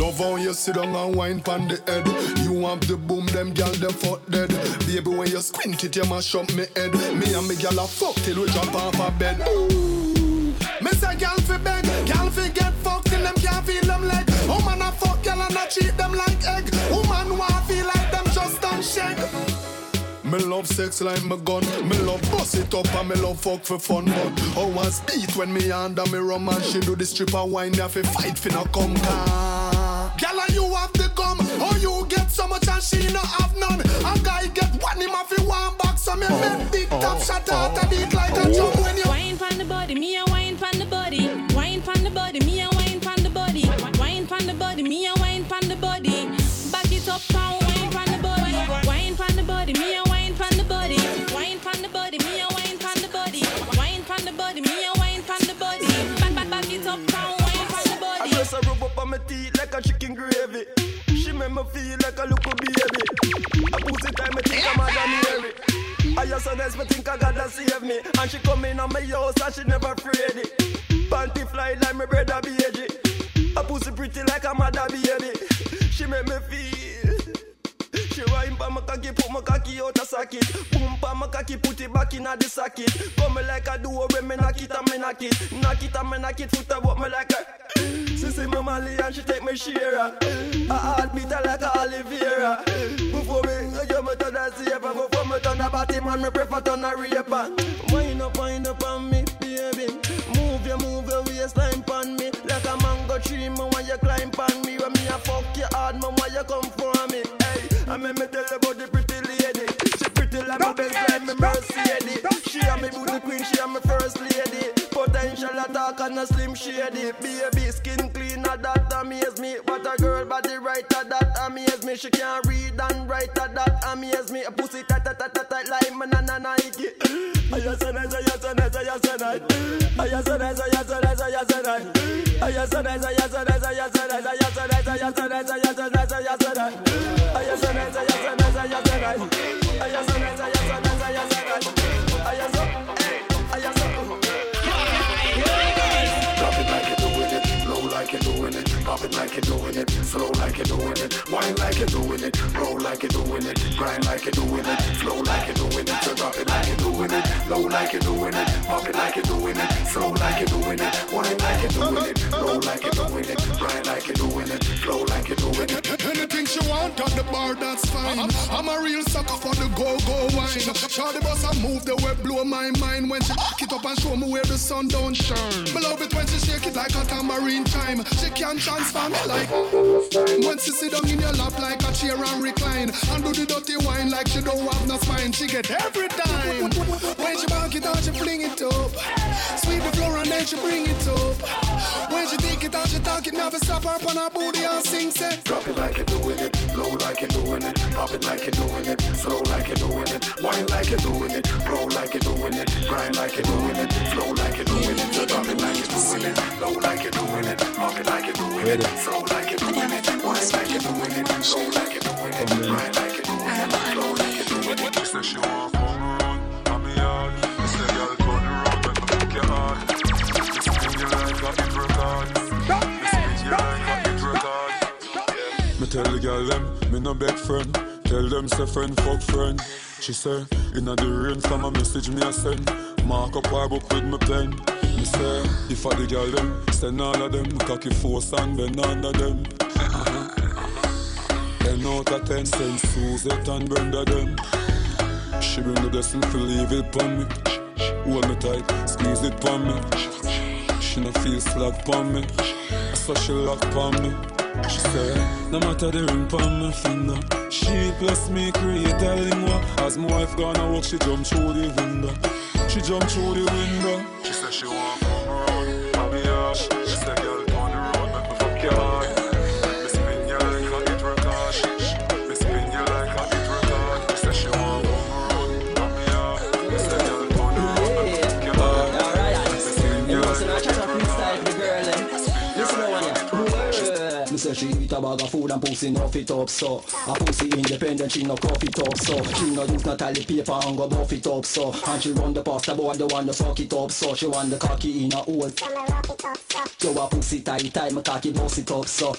Love how you sit down and wine pon the head. You have the boom, them gal them fuck dead. Baby, when you squint it, you mash up me head. Me and me gal a fuck till we jump off a bed. Ooh. Me say gal fi beg, gal fi get fucked till them can't feel them leg. Woman a fuck gal and a treat them like egg. Woman wanna feel like them just don't shake. Me love sex like my gun. Me love bust it up and me love fuck for fun. But how was beat when me under me rum and she do the stripper wine? Me have to fight for no come car. Girl and you have the gum. Oh you get so much and she no have none. A guy get one him have to one back so me make big oh, top oh, shot oh. out a beat like a drum when you. Wine from the body, me a wine from the body. Wine from the body, me a wine from the body. Wine from the body, me a wine from the body. Back it up, from gravy. She make me feel like a little baby. I pussy time, me think I'm a Mary. I just nice, me think I gotta save me. And she come in on my house and she never afraid it. Panty fly like my brother baby. I pussy pretty like a mother baby. She make me feel. She wine pa my cocky, put my cocky out a socket. Boom pa my cocky, put it back in a the socket. Come me like a duo when me knock it and me knock it. Knock it and me knock it, foot up me like a. She see me Molly and she take me Shira. I heart beat her like a Oliveira. Before me, I give me to the saver. Before me turn the body man, me prefer turn a raper. Wind up, wind up on me, baby. Move your, move your waistline pon me. Like a mango tree, man, when you climb pon me. When me a fuck you hard, man, when you come for me. Hey, I make me tell you about the pretty lady. She pretty like my best friend, me Mercedes. She and me booty queen, she and me first lady. Potential attack and a slim shady. Baby skin cleaner, that amaze me. What a girl body writer, that amaze me. She can read and write, that amaze me. A pussy tight, tight, tight, tight, tight like my nana Nike. I just so nice, I just so nice, I just so nice. I just so nice, I just so nice, I just so nice. I just so nice, I just so nice, I just so nice. I just so nice, I just so nice, I just so nice, I just so nice. I just so nice, I just so nice, I just so nice. I just so nice, I just so nice, I just so nice. I doing it, pop it like you're doing it, slow like you're doing it, wine like you're doing it, roll like you're doing it, grind like you're doing it, flow like you're doing it, so drop it like you're doing it, low like you're doing it, pop it like you're doing it, slow like you're doing it, wine like you're doing it, roll like you're doing it, grind like you're doing it, flow like you're doing it. Anything she want at the bar, that's fine. I'm a real sucker for the go-go wine. Shawty boss, I move the way blow my mind when she back it up and show me where the sun don't shine. Me love it when she shake it like a tambourine time. She transform me like when she sit down in your lap like a chair and recline and do the dirty wine like she don't have no spine. She get every time when she back it out, she fling it up. Sweep the floor and then she bring it up. When she take it out, she talk it never stop her on her booty and sing say. Drop it like you're doing it, low like you're doing it, pop it like you're doing it, slow like you're doing it, wine like you're doing it, roll like you're doing it, grind like you're doing it, flow like you're doing it, so drop it like you're doing it, low like you're doing it, pop it like you're doing it, slow like you're doing it, wine like you're doing it, roll like you're doing it, grind like you're doing it, flow like you're doing it. She say she want fun run, on me yard. Me say girl turn around, make me break your heart. Me spin you like a hit record. Me tell the girl them, me no beg friend. Tell them say friend fuck friend. She say, inna the rain from a message me a send. Mark up our book with my pen. Me say, if I the girl them, send all of them, cocky force and bend under them. Ten out of ten, send Suzette and Brenda them. She bring the blessing to leave it pon me. Hold me tight, squeeze it pon me. She no feel slack pon me. So she lock pon me. She said, no matter the ring pon my finger. She bless me create a lingua. As my wife gonna walk, she jump through the window. She jump through the window. She said she want come round. I'm here. A bag of food and pussy no fit up so. A pussy independent, she no cough it up so. She no use no tally paper and go buff it up so. And she run the pasta boy, the one to fuck it up so. She want the cocky in a hole. Yo a pussy tight tight, my cocky bust it up so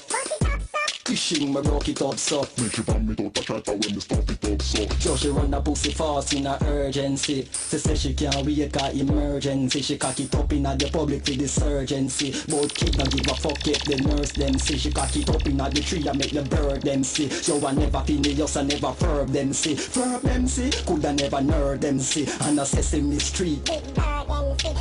Fishing, me rock it up so Make you vomit out the chatter when me stop it up so Yo, she run the pussy fast in a urgency. She say she can't wait got emergency. She cock it up in a the public to the urgency. Both kid don't give a fuck if the nurse them see. She cock it up in a the tree and make the bird them see. Yo, I never phineas, I never verb them see. Verb them see, coulda never nerd them see. And a sesame street. Oh,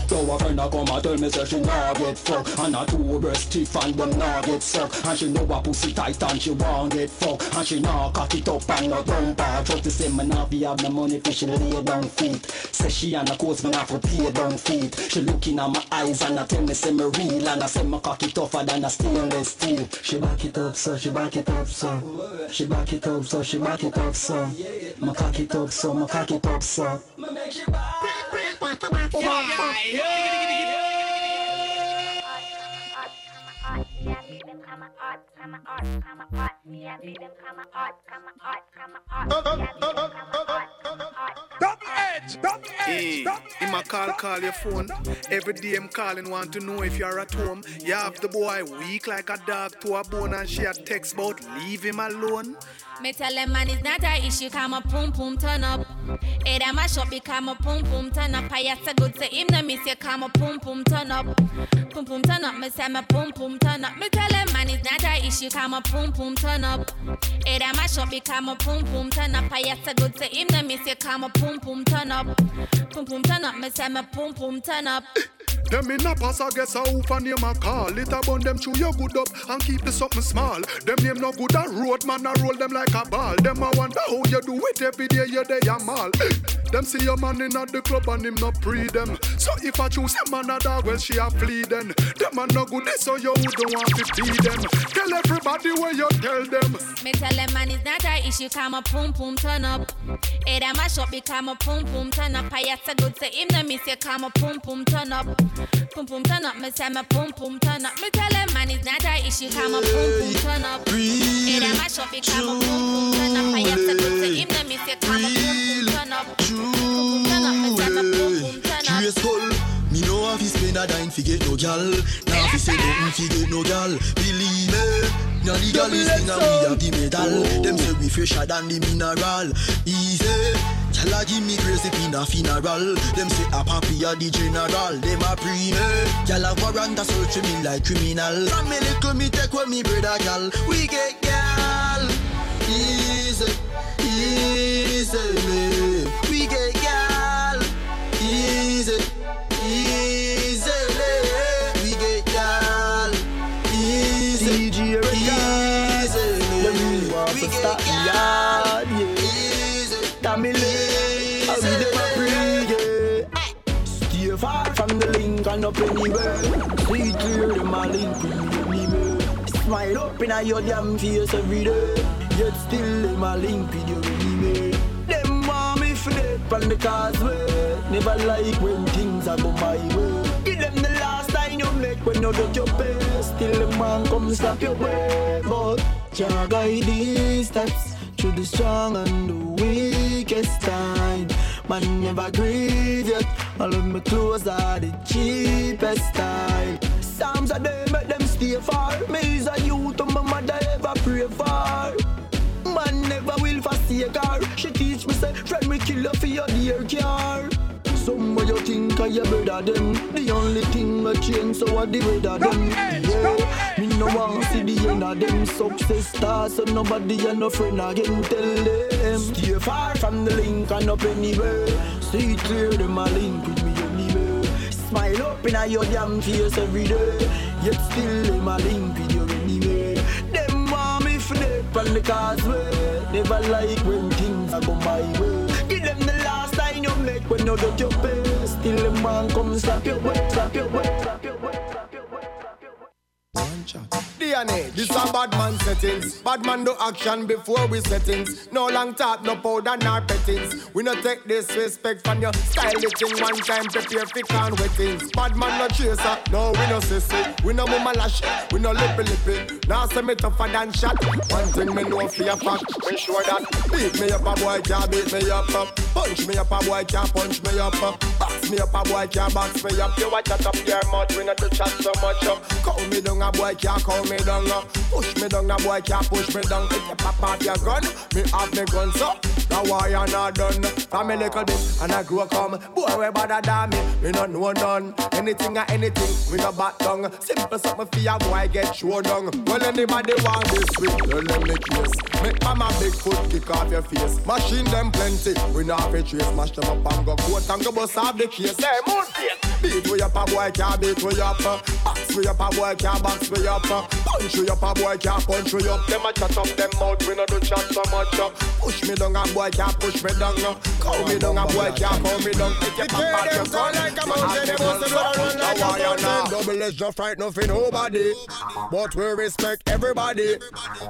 so a friend a come and tell me say she nah get fuck And a two breast teeth and them nah get suck And she know a pussy tight and she want get fuck And she nah cock it up and no dump her Just to say me be have no money for she lay down feet Say she and a course me for pay down feet She looking at my eyes and I tell me say me real And I say me cock it tougher than a stainless steel She back it up so she back it up so She back it up so she back it up so Me cock it up so me cock it up so Double edge, double edge, double Him a call, call your phone. Every day him calling, want to know if you're at home. You have the boy weak like a dog to a bone, and she a text about leave him alone. Me tell them man it's not a issue, come a pum pum turn up. Hey, that my shop become a pum pum turn up. I yes a good say him, no miss you come a pum pum turn up. Pum pum turn up, me say me pum pum turn up. Me tell them man it's not a issue, come a pum pum turn up. Hey, that my shop become a pum pum turn up. I yes a good say him, no miss you come a pum pum turn up. Pum pum turn up, me say me pum pum turn up. Them in a pass, I guess a hoop and name a call. It a bun them chew your good up and keep the something small. Them name no good a road man, I roll them like a ball. Them a wonder how you do it every day, you day a mall. Them see your man in at the club and him not pre them. So if I choose a man a dog, well she a flee then. Them a no good, eh, so you don't want to feed them. Tell everybody where you tell them. Me tell them man it's not a issue, come a pum pum turn up. Hey, that my shop become a pum pum turn up. I yes a good say him, no miss you come a pum pum turn up. Pum pum turn up, me say me pum pum turn up. Me tell them man it's not a issue, come a pum pum turn up. Hey, that my shop become a pum pum turn up. I yes a good say him, no miss you come a pum pum turn up. Turn. Curious call. Me know if he spend a dime fi get no gal Now fi say nothing fi get no gal Believe me Now the gal is thing and we have the medal Them say we fresher than the mineral Easy Gal a give me if in a funeral Them say a papi a the general Them a pre me Gal a warrant a search me like criminal From me little me take with me brother gal We get gal Easy Easy Easy Easily, we get y'all. Easy, DJ easily, You really want we get yard, yeah. Easy, Tammy I be a bring, yeah. Stay far from the link and up anywhere. See clear them a link with me. Smile up in a your damn face every day. Yet still them a link with you, from the causeway. Never like when things are go my way. Give them the last time you make when you do your best. Still the man come slap your way, but Jah guide these steps through the strong and the weakest time. Man never grieve yet. All of my clothes are the cheapest style. Psalms are them, make them stay far. Me is a youth, my mother ever pray for. Man never will forsake her. She teach me say, friend, we kill her for your dear car. Some them what you think I your brother them. The only thing that change so what the weather them. Yeah, me no want see the end of them success stars, so nobody and no friend again. Tell them stay far from the link and up anywhere. See clear them a link with me anywhere. Smile up in a your damn face every day. Yet still them a link with you anyway. Them want me for dead on the causeway. Never like when things are go my way. Give them the last time you make when you get your pay. Still them want come slap your way, slap your way, slap your way. This a bad man settings. Bad man do action before we settings. No long talk, no powder, nor pettings. We no take disrespect from your style in one time, prepare for can wettings. Bad man no chaser, no we no sissy. We no mama lash, we no lippy lippy. Now say me tougher than shot. One thing me know for a fact, me sure that beat me up a boy can't beat me up. Punch me up a boy can't punch me up. Box me up a boy can't box me up. You watch chat up your mouth, we not to chat so much. uh. Call me down a boy can't call me down. uh. Push me down a boy can't push me down. If you pop out your gun, me have me gun so. Now why you not done? From a little bit and I grow up come. Boy we better than me, me not know none. Anything or anything, we no back down. Simple something for your boy get show down. Well anybody want this week, tell them the case. Make mama big foot kick off your face. Machine them plenty, we not have a trace. Mash them up and go court and go bust off the case. Hey, moon. Beat we up a boy can't beat we up. Box we up a boy can't box we up. Punch we up a boy can't punch we up. Them a chat up them mouth, we no do chat so much. uh. Push me down a boy can't push me down. uh. Call me down a boy can't call me down. If you pop out your gun, like a mountain, they must run run like a mountain. Double edge no fright nothing nobody, but we respect everybody.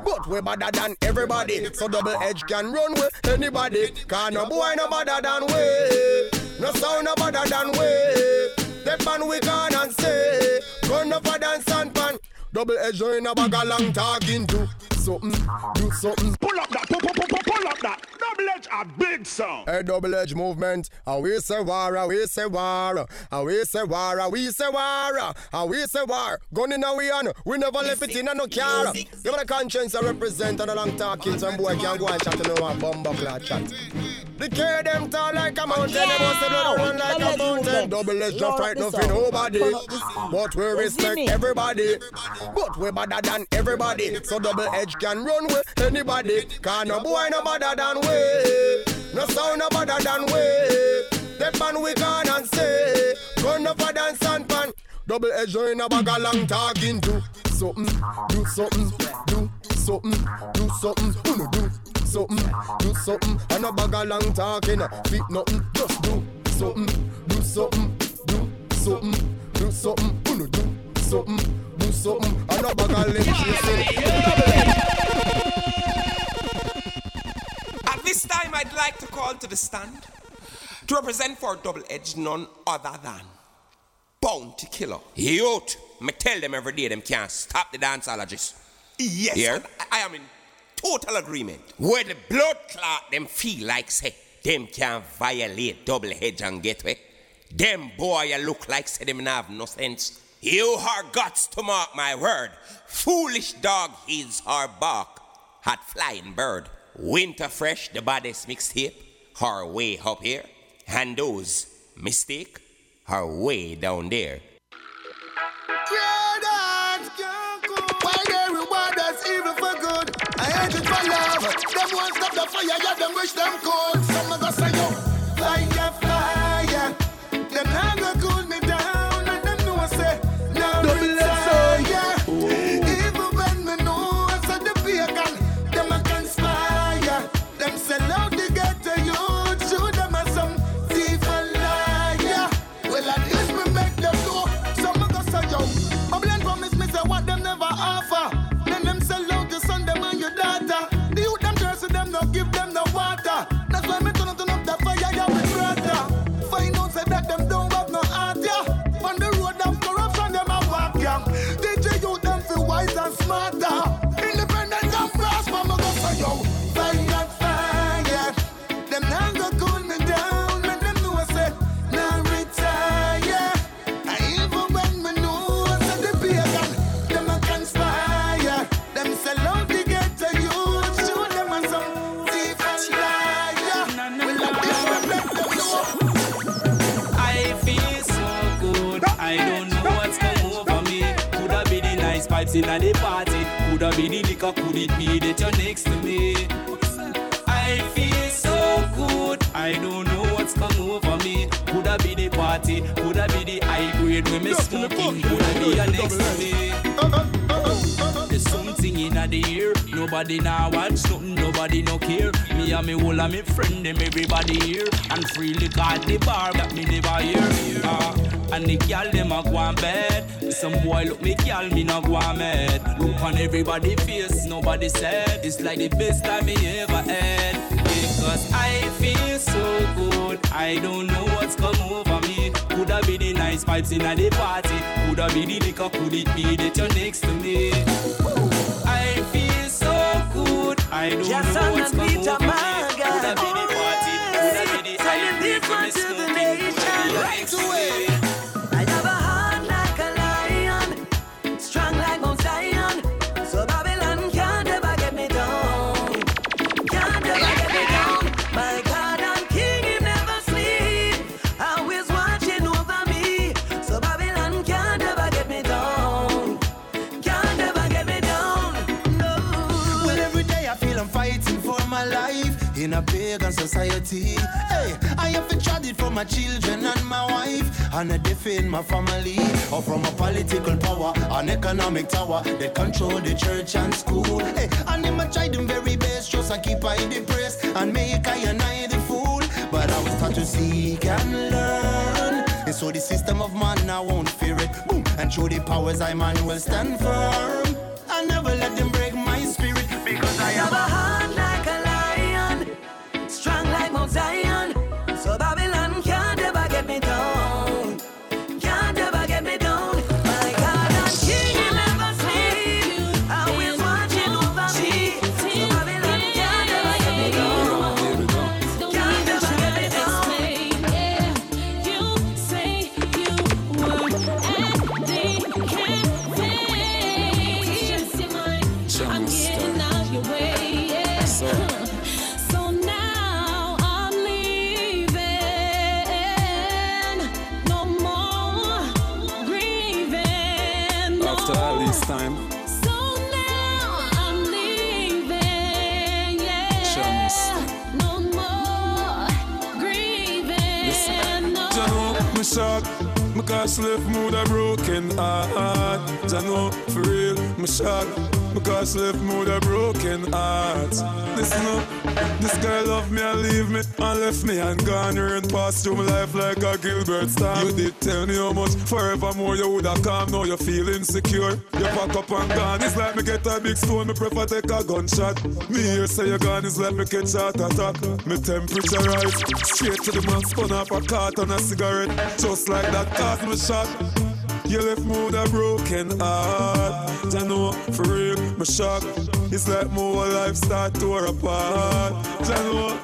But we better than everybody, so double edge can run with anybody. Cause no boy no better than we, no sound no better than we. Step on we can and say, gun up a dance and pan. Double edge in a bag of long talking to something, do something. Pull up that, pull, pull, pull, pull, pull up that. Double edge a big sound. A double edge movement. And we say war, and we say war. And we say war, and we say war. And we say war. Gun in a we on. We never left it in a no car. You have a conscience I represent and a long talking. Some boy can go and chat to no one bumbo clad chat. The care them tall like a mountain. They must have blood run like a mountain. Double edge no fright nothing nobody. But we respect everybody. But we better than everybody. So double edge can run with anybody. Cause no boy no better than we. No sound no better than we. Step on we can and say. Gun up a dance and pan. Double edge in a bag of long talking to something, do something, do something, do something, uno do something, do something, and a bag of long talking, fit nothing, just do something, do something, do something, do something, uno do something, do something, and a bag lip At this time, I'd like to call to the stand to represent for Double Edge none other than Bounty Killer. Youth, me tell them every day them can't stop the dance danceologists. Yes, and I I am in total agreement. Where the blood clot them feel like say them can't violate Double Edge and get away. Them boy you look like say them have no sense. You are guts to mark my word. Foolish dog is her bark. Hot flying bird. Winter fresh, the baddest mixtape. Her way up here. And those mistake, her way down there. Fire, yeah, them wish them cold. Some of us say, yo. Them everybody face, nobody said. It's like the best time me ever had. Because I feel so good. I don't know what's come over me. Coulda be the nice vibes in the party. Coulda be the liquor, could it be that you're next to me? I feel so good. I don't Just know what's the society. Hey, I have to trade it for my children and my wife, and I defend my family, or from a political power, an economic tower that control the church and school. Hey, and I try them very best, just I keep I depressed and make I and I the fool. But I was taught to seek and learn. And so the system of man I won't fear it. Boom. And through the powers I man will stand firm. Cause left mood a broken heart. Jano, for real, me shock, me cause left mood a broken heart. Listen up, this girl love me and leave me and left me and gone and passed through my life like a Gilbert star. You did tell me how much forevermore you woulda come. Now you feel insecure. You pack up and gone. It's like me get a big stone. Me prefer take a gunshot. Me here say you gone. It's like me catch heart attack. Me temperature rise straight to the man spun off a carton a cigarette. Just like that cause me shot. You left me with a broken heart. I know for me shock. It's like my whole life start to tear apart. I know.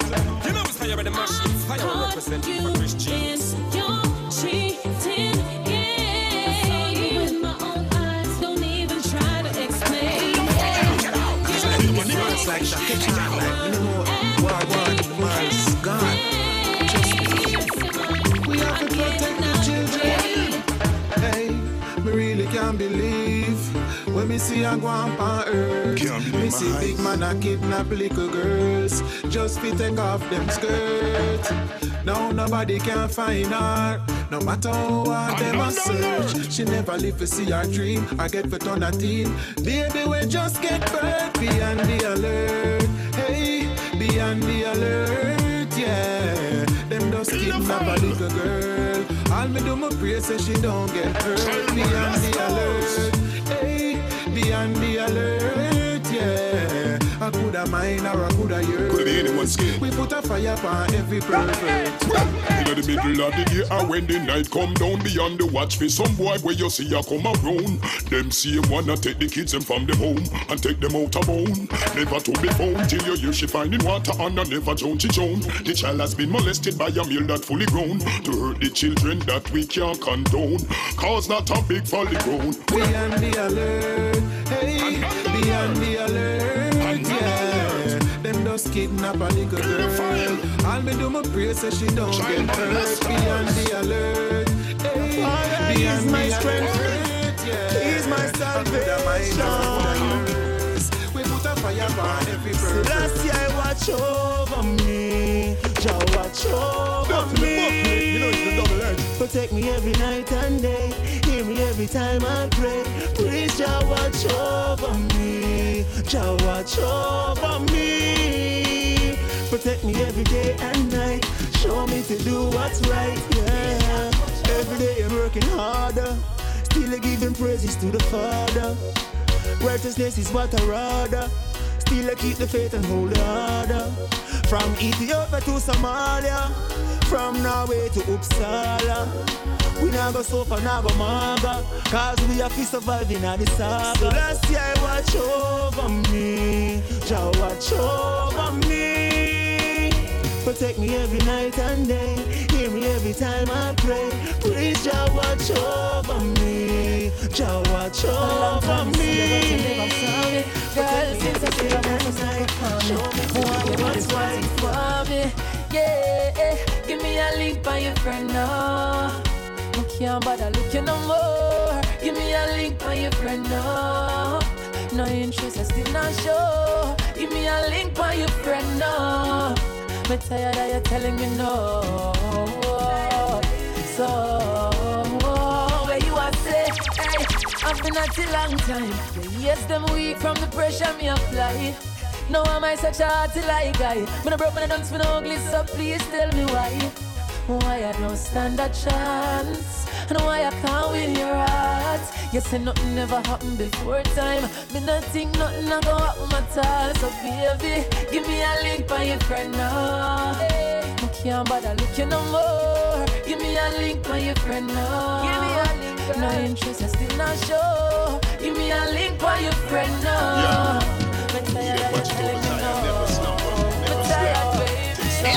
You know it's fire by the machine, fire representing for Christians. You're cheating, yeah. With my own eyes, don't even try to explain. It's like Shaka Khan, like, you know, war, war, when me see a go on pan earth. Me see big man a kidnap little girls just fi take off them skirt. Now nobody can find her. No matter how hard them a search, she never live to see her dream. I get for turn a teen. Baby, we just get birth. Be on the alert. Hey, be on the alert. Yeah, them just kidnap a little girl. All me do my pray say she don't get hurt. Be on the alert. Hey, be on the alert. Yeah, I coulda mine or I coulda yours. Coulda be anyone's skin. We put a fire on every pervert. In the middle of the day, and when the night come down, beyond the watch for some boy where you see a come around. Them see him wanna take the kids them from the home and take them out of bone. Never to be found till you hear she finding water under never Joan she Joan. The child has been molested by a male that fully grown to hurt the children that we can't condone. Cause not a big folly grown. Be on the alert, hey, be on the alert. Them just kidnap a little girl. All me do my pray say she don't get hurt. Be on the alert, hey, be on the alert, yeah. my salvation. We put a fire on every purpose. Last year watch over me, Jah watch over me. Protect me every night and day. Hear me every time I pray. Please, Jah watch over me. Jah watch over me. Protect me every day and night. Show me to do what's right. Yeah. Every day I'm working harder. Still I giving praises to the Father. Righteousness is what I rather. Still I keep the faith and hold the order. From Ethiopia to Somalia, from Norway to Uppsala. We now go so far, now go maga. Cause we have to survive in the saga. So last year I watch over me. Jah watch over me. Protect me every night and day. Hear me every time I pray. Please, Jah watch over me. Jah watch over me. Girl, since I you next night, show me what's right for me. Yeah, give me a link by your friend now. I can't bother looking no more. Give me a link by your friend now. No interest, I still not show. Give me a link by your friend now. Me tired of you telling me no. So, hey, I've been at a long time. Yes, them weak from the pressure me apply. No, am I such a hearty like guy? When I broke my dance for no ugly, so please tell me why. Why I don't stand a chance? And why I can't win your heart? You say nothing never happened before time. Me not think nothing a go happen at all. So baby, give me a link by your friend now. I can't bother looking no more. Give me a link by your friend now. Give me a link. No interest, I still not show. Give me a link by your friend now. Me tired of you telling me no. Tired, baby.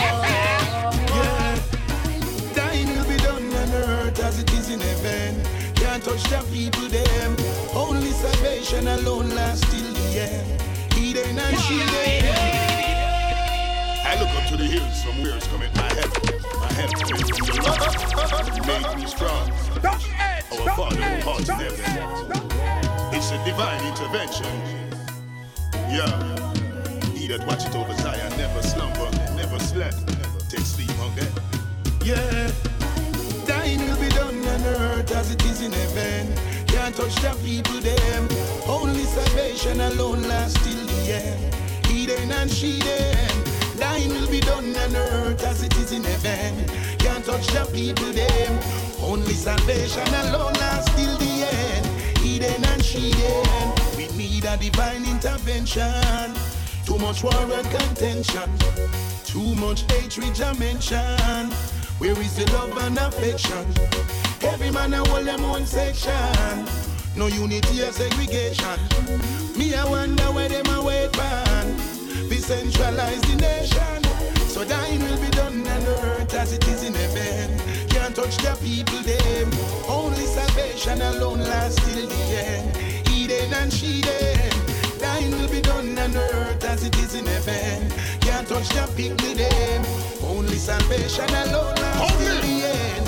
Thine will be done on earth as it is in heaven. Can't touch the people them. Only salvation alone lasts till the end. Eden and shielded. I look up to the hills from where it's coming. My help, my help coming from the Lord. Make me strong. Our Father who art in heaven. It's a divine intervention. Yeah. He that watcheth over Zion never slumber, never slept. Never take sleep on them. Yeah. Thine will be done on earth as it is in heaven. Can't touch the people them. Only salvation alone lasts till the end. Eden and Sheden. Thine will be done on earth as it is in heaven. Can't touch the people them. Only salvation alone lasts till the end. Eden and Sheden. We need a divine intervention. Too much war and contention. Too much hatred I mention. Where is the love and affection? Every man a hold them own section. No unity or segregation. Me I wonder where them a wait ban. We centralize the nation. So thine will be done on earth as it is in heaven. Can't touch the people them. Only salvation alone lasts till the end. Eden and Sheden. Thine will be done on earth as it is in heaven. Can't touch the people them. Only salvation alone lasts till the end.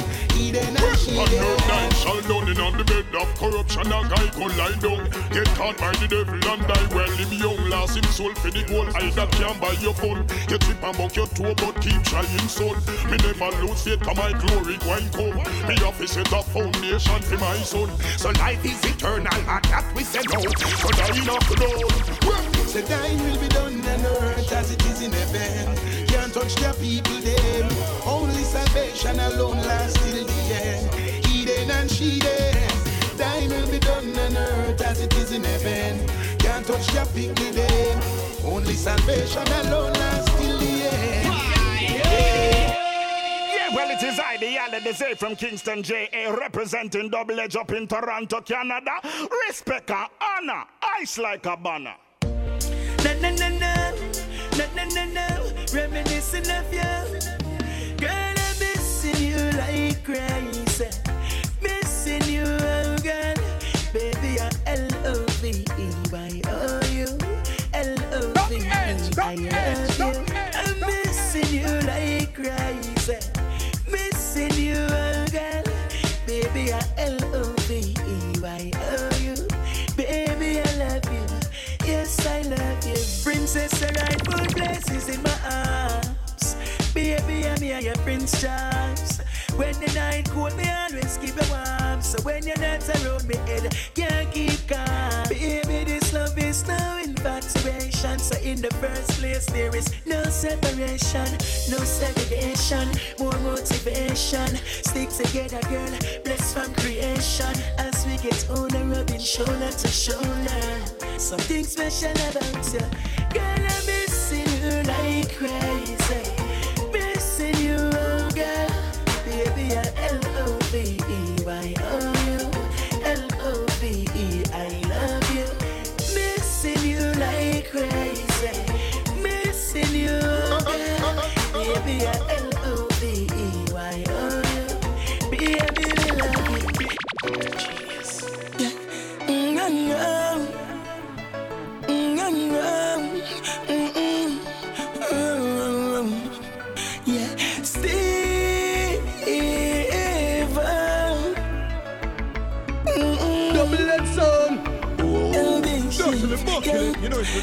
And On her Sheden. night shall down in on the bed of corruption a guy go lie down Get caught by the devil and die well him young Lost him soul for the gold I that can buy your phone You trip and buck your toe but keep trying son Me never lose faith cause my glory going come Me have to set a foundation for my son So life is eternal and that we say no So die not alone Say thine will be done on earth as it is in heaven. Can't touch the people them. Only salvation alone lasts till the. Eden and Sheden. Thine will be done on earth as it is in heaven. Can't touch the people them. Only salvation alone lasts till the end. Yeah, well, it is I, the Yalla Desay from Kingston, JA, representing Double Edge up in Toronto, Canada. Respect and honor, ice like a banner. Na na na na, na na na na, reminiscing of you. Girl, I'm missing you like crazy. Baby, I'm here, your Prince Charles. When the night cold, me always keep it warm. So when you're not around me, head can't keep calm. Baby, this love is no infatuation. So in the first place, there is no separation, no segregation, more motivation. Stick together, girl, blessed from creation. As we get older, rubbing shoulder to shoulder. Something special about you, girl. Missing you like crazy. Missing you, oh girl. Baby, L-O-V-E, I love you Missing you like crazy Missing you, oh girl Baby, I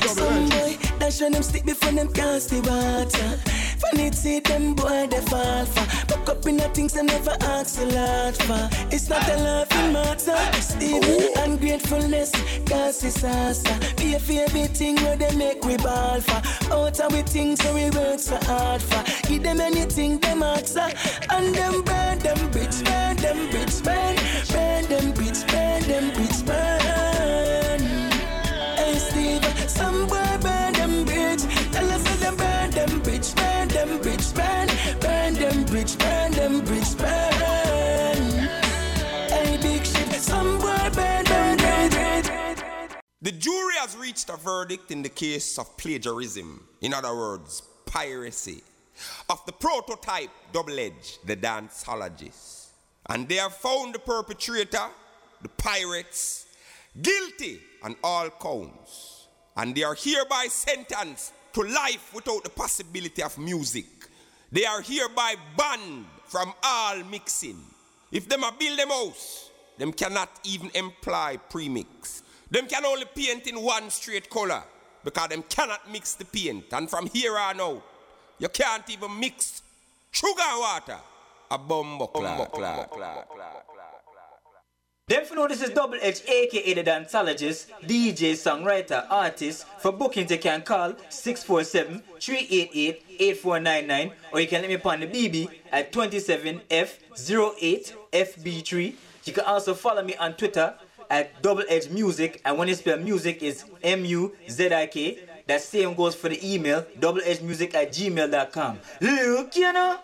Some boy, that's when them stick before them cast the water. Funny to see them boy they fall for. Buck up in the things they never ask a lot for. It's not a laughing matter. It's even ungratefulness, cause disaster. Be a favorite thing where they make we ball for. Out of we things so we work so hard for. Give them anything them ask for. And them burn them bitch, burn them bitch, burn. Burn them bitch, burn them bitch, burn. Jury has reached a verdict in the case of plagiarism, in other words, piracy, of the prototype double edge, the danceologist. And they have found the perpetrator, the pirates, guilty on all counts. And they are hereby sentenced to life without the possibility of music. They are hereby banned from all mixing. If them a build them house, them cannot even employ premix. Them can only paint in one straight color because them cannot mix the paint. And from here on out, you can't even mix sugar and water. A bumbo Them for know this is Double Edge, aka the danceologist, DJ, songwriter, artist. For bookings, you can call 647-388-8499 or you can let me upon the BB at 27F08FB3. You can also follow me on Twitter at Double Edge Music and when you spell music is M-U-Z-I-K. That same goes for the email, doubleedgemusic at gmail.com. You know.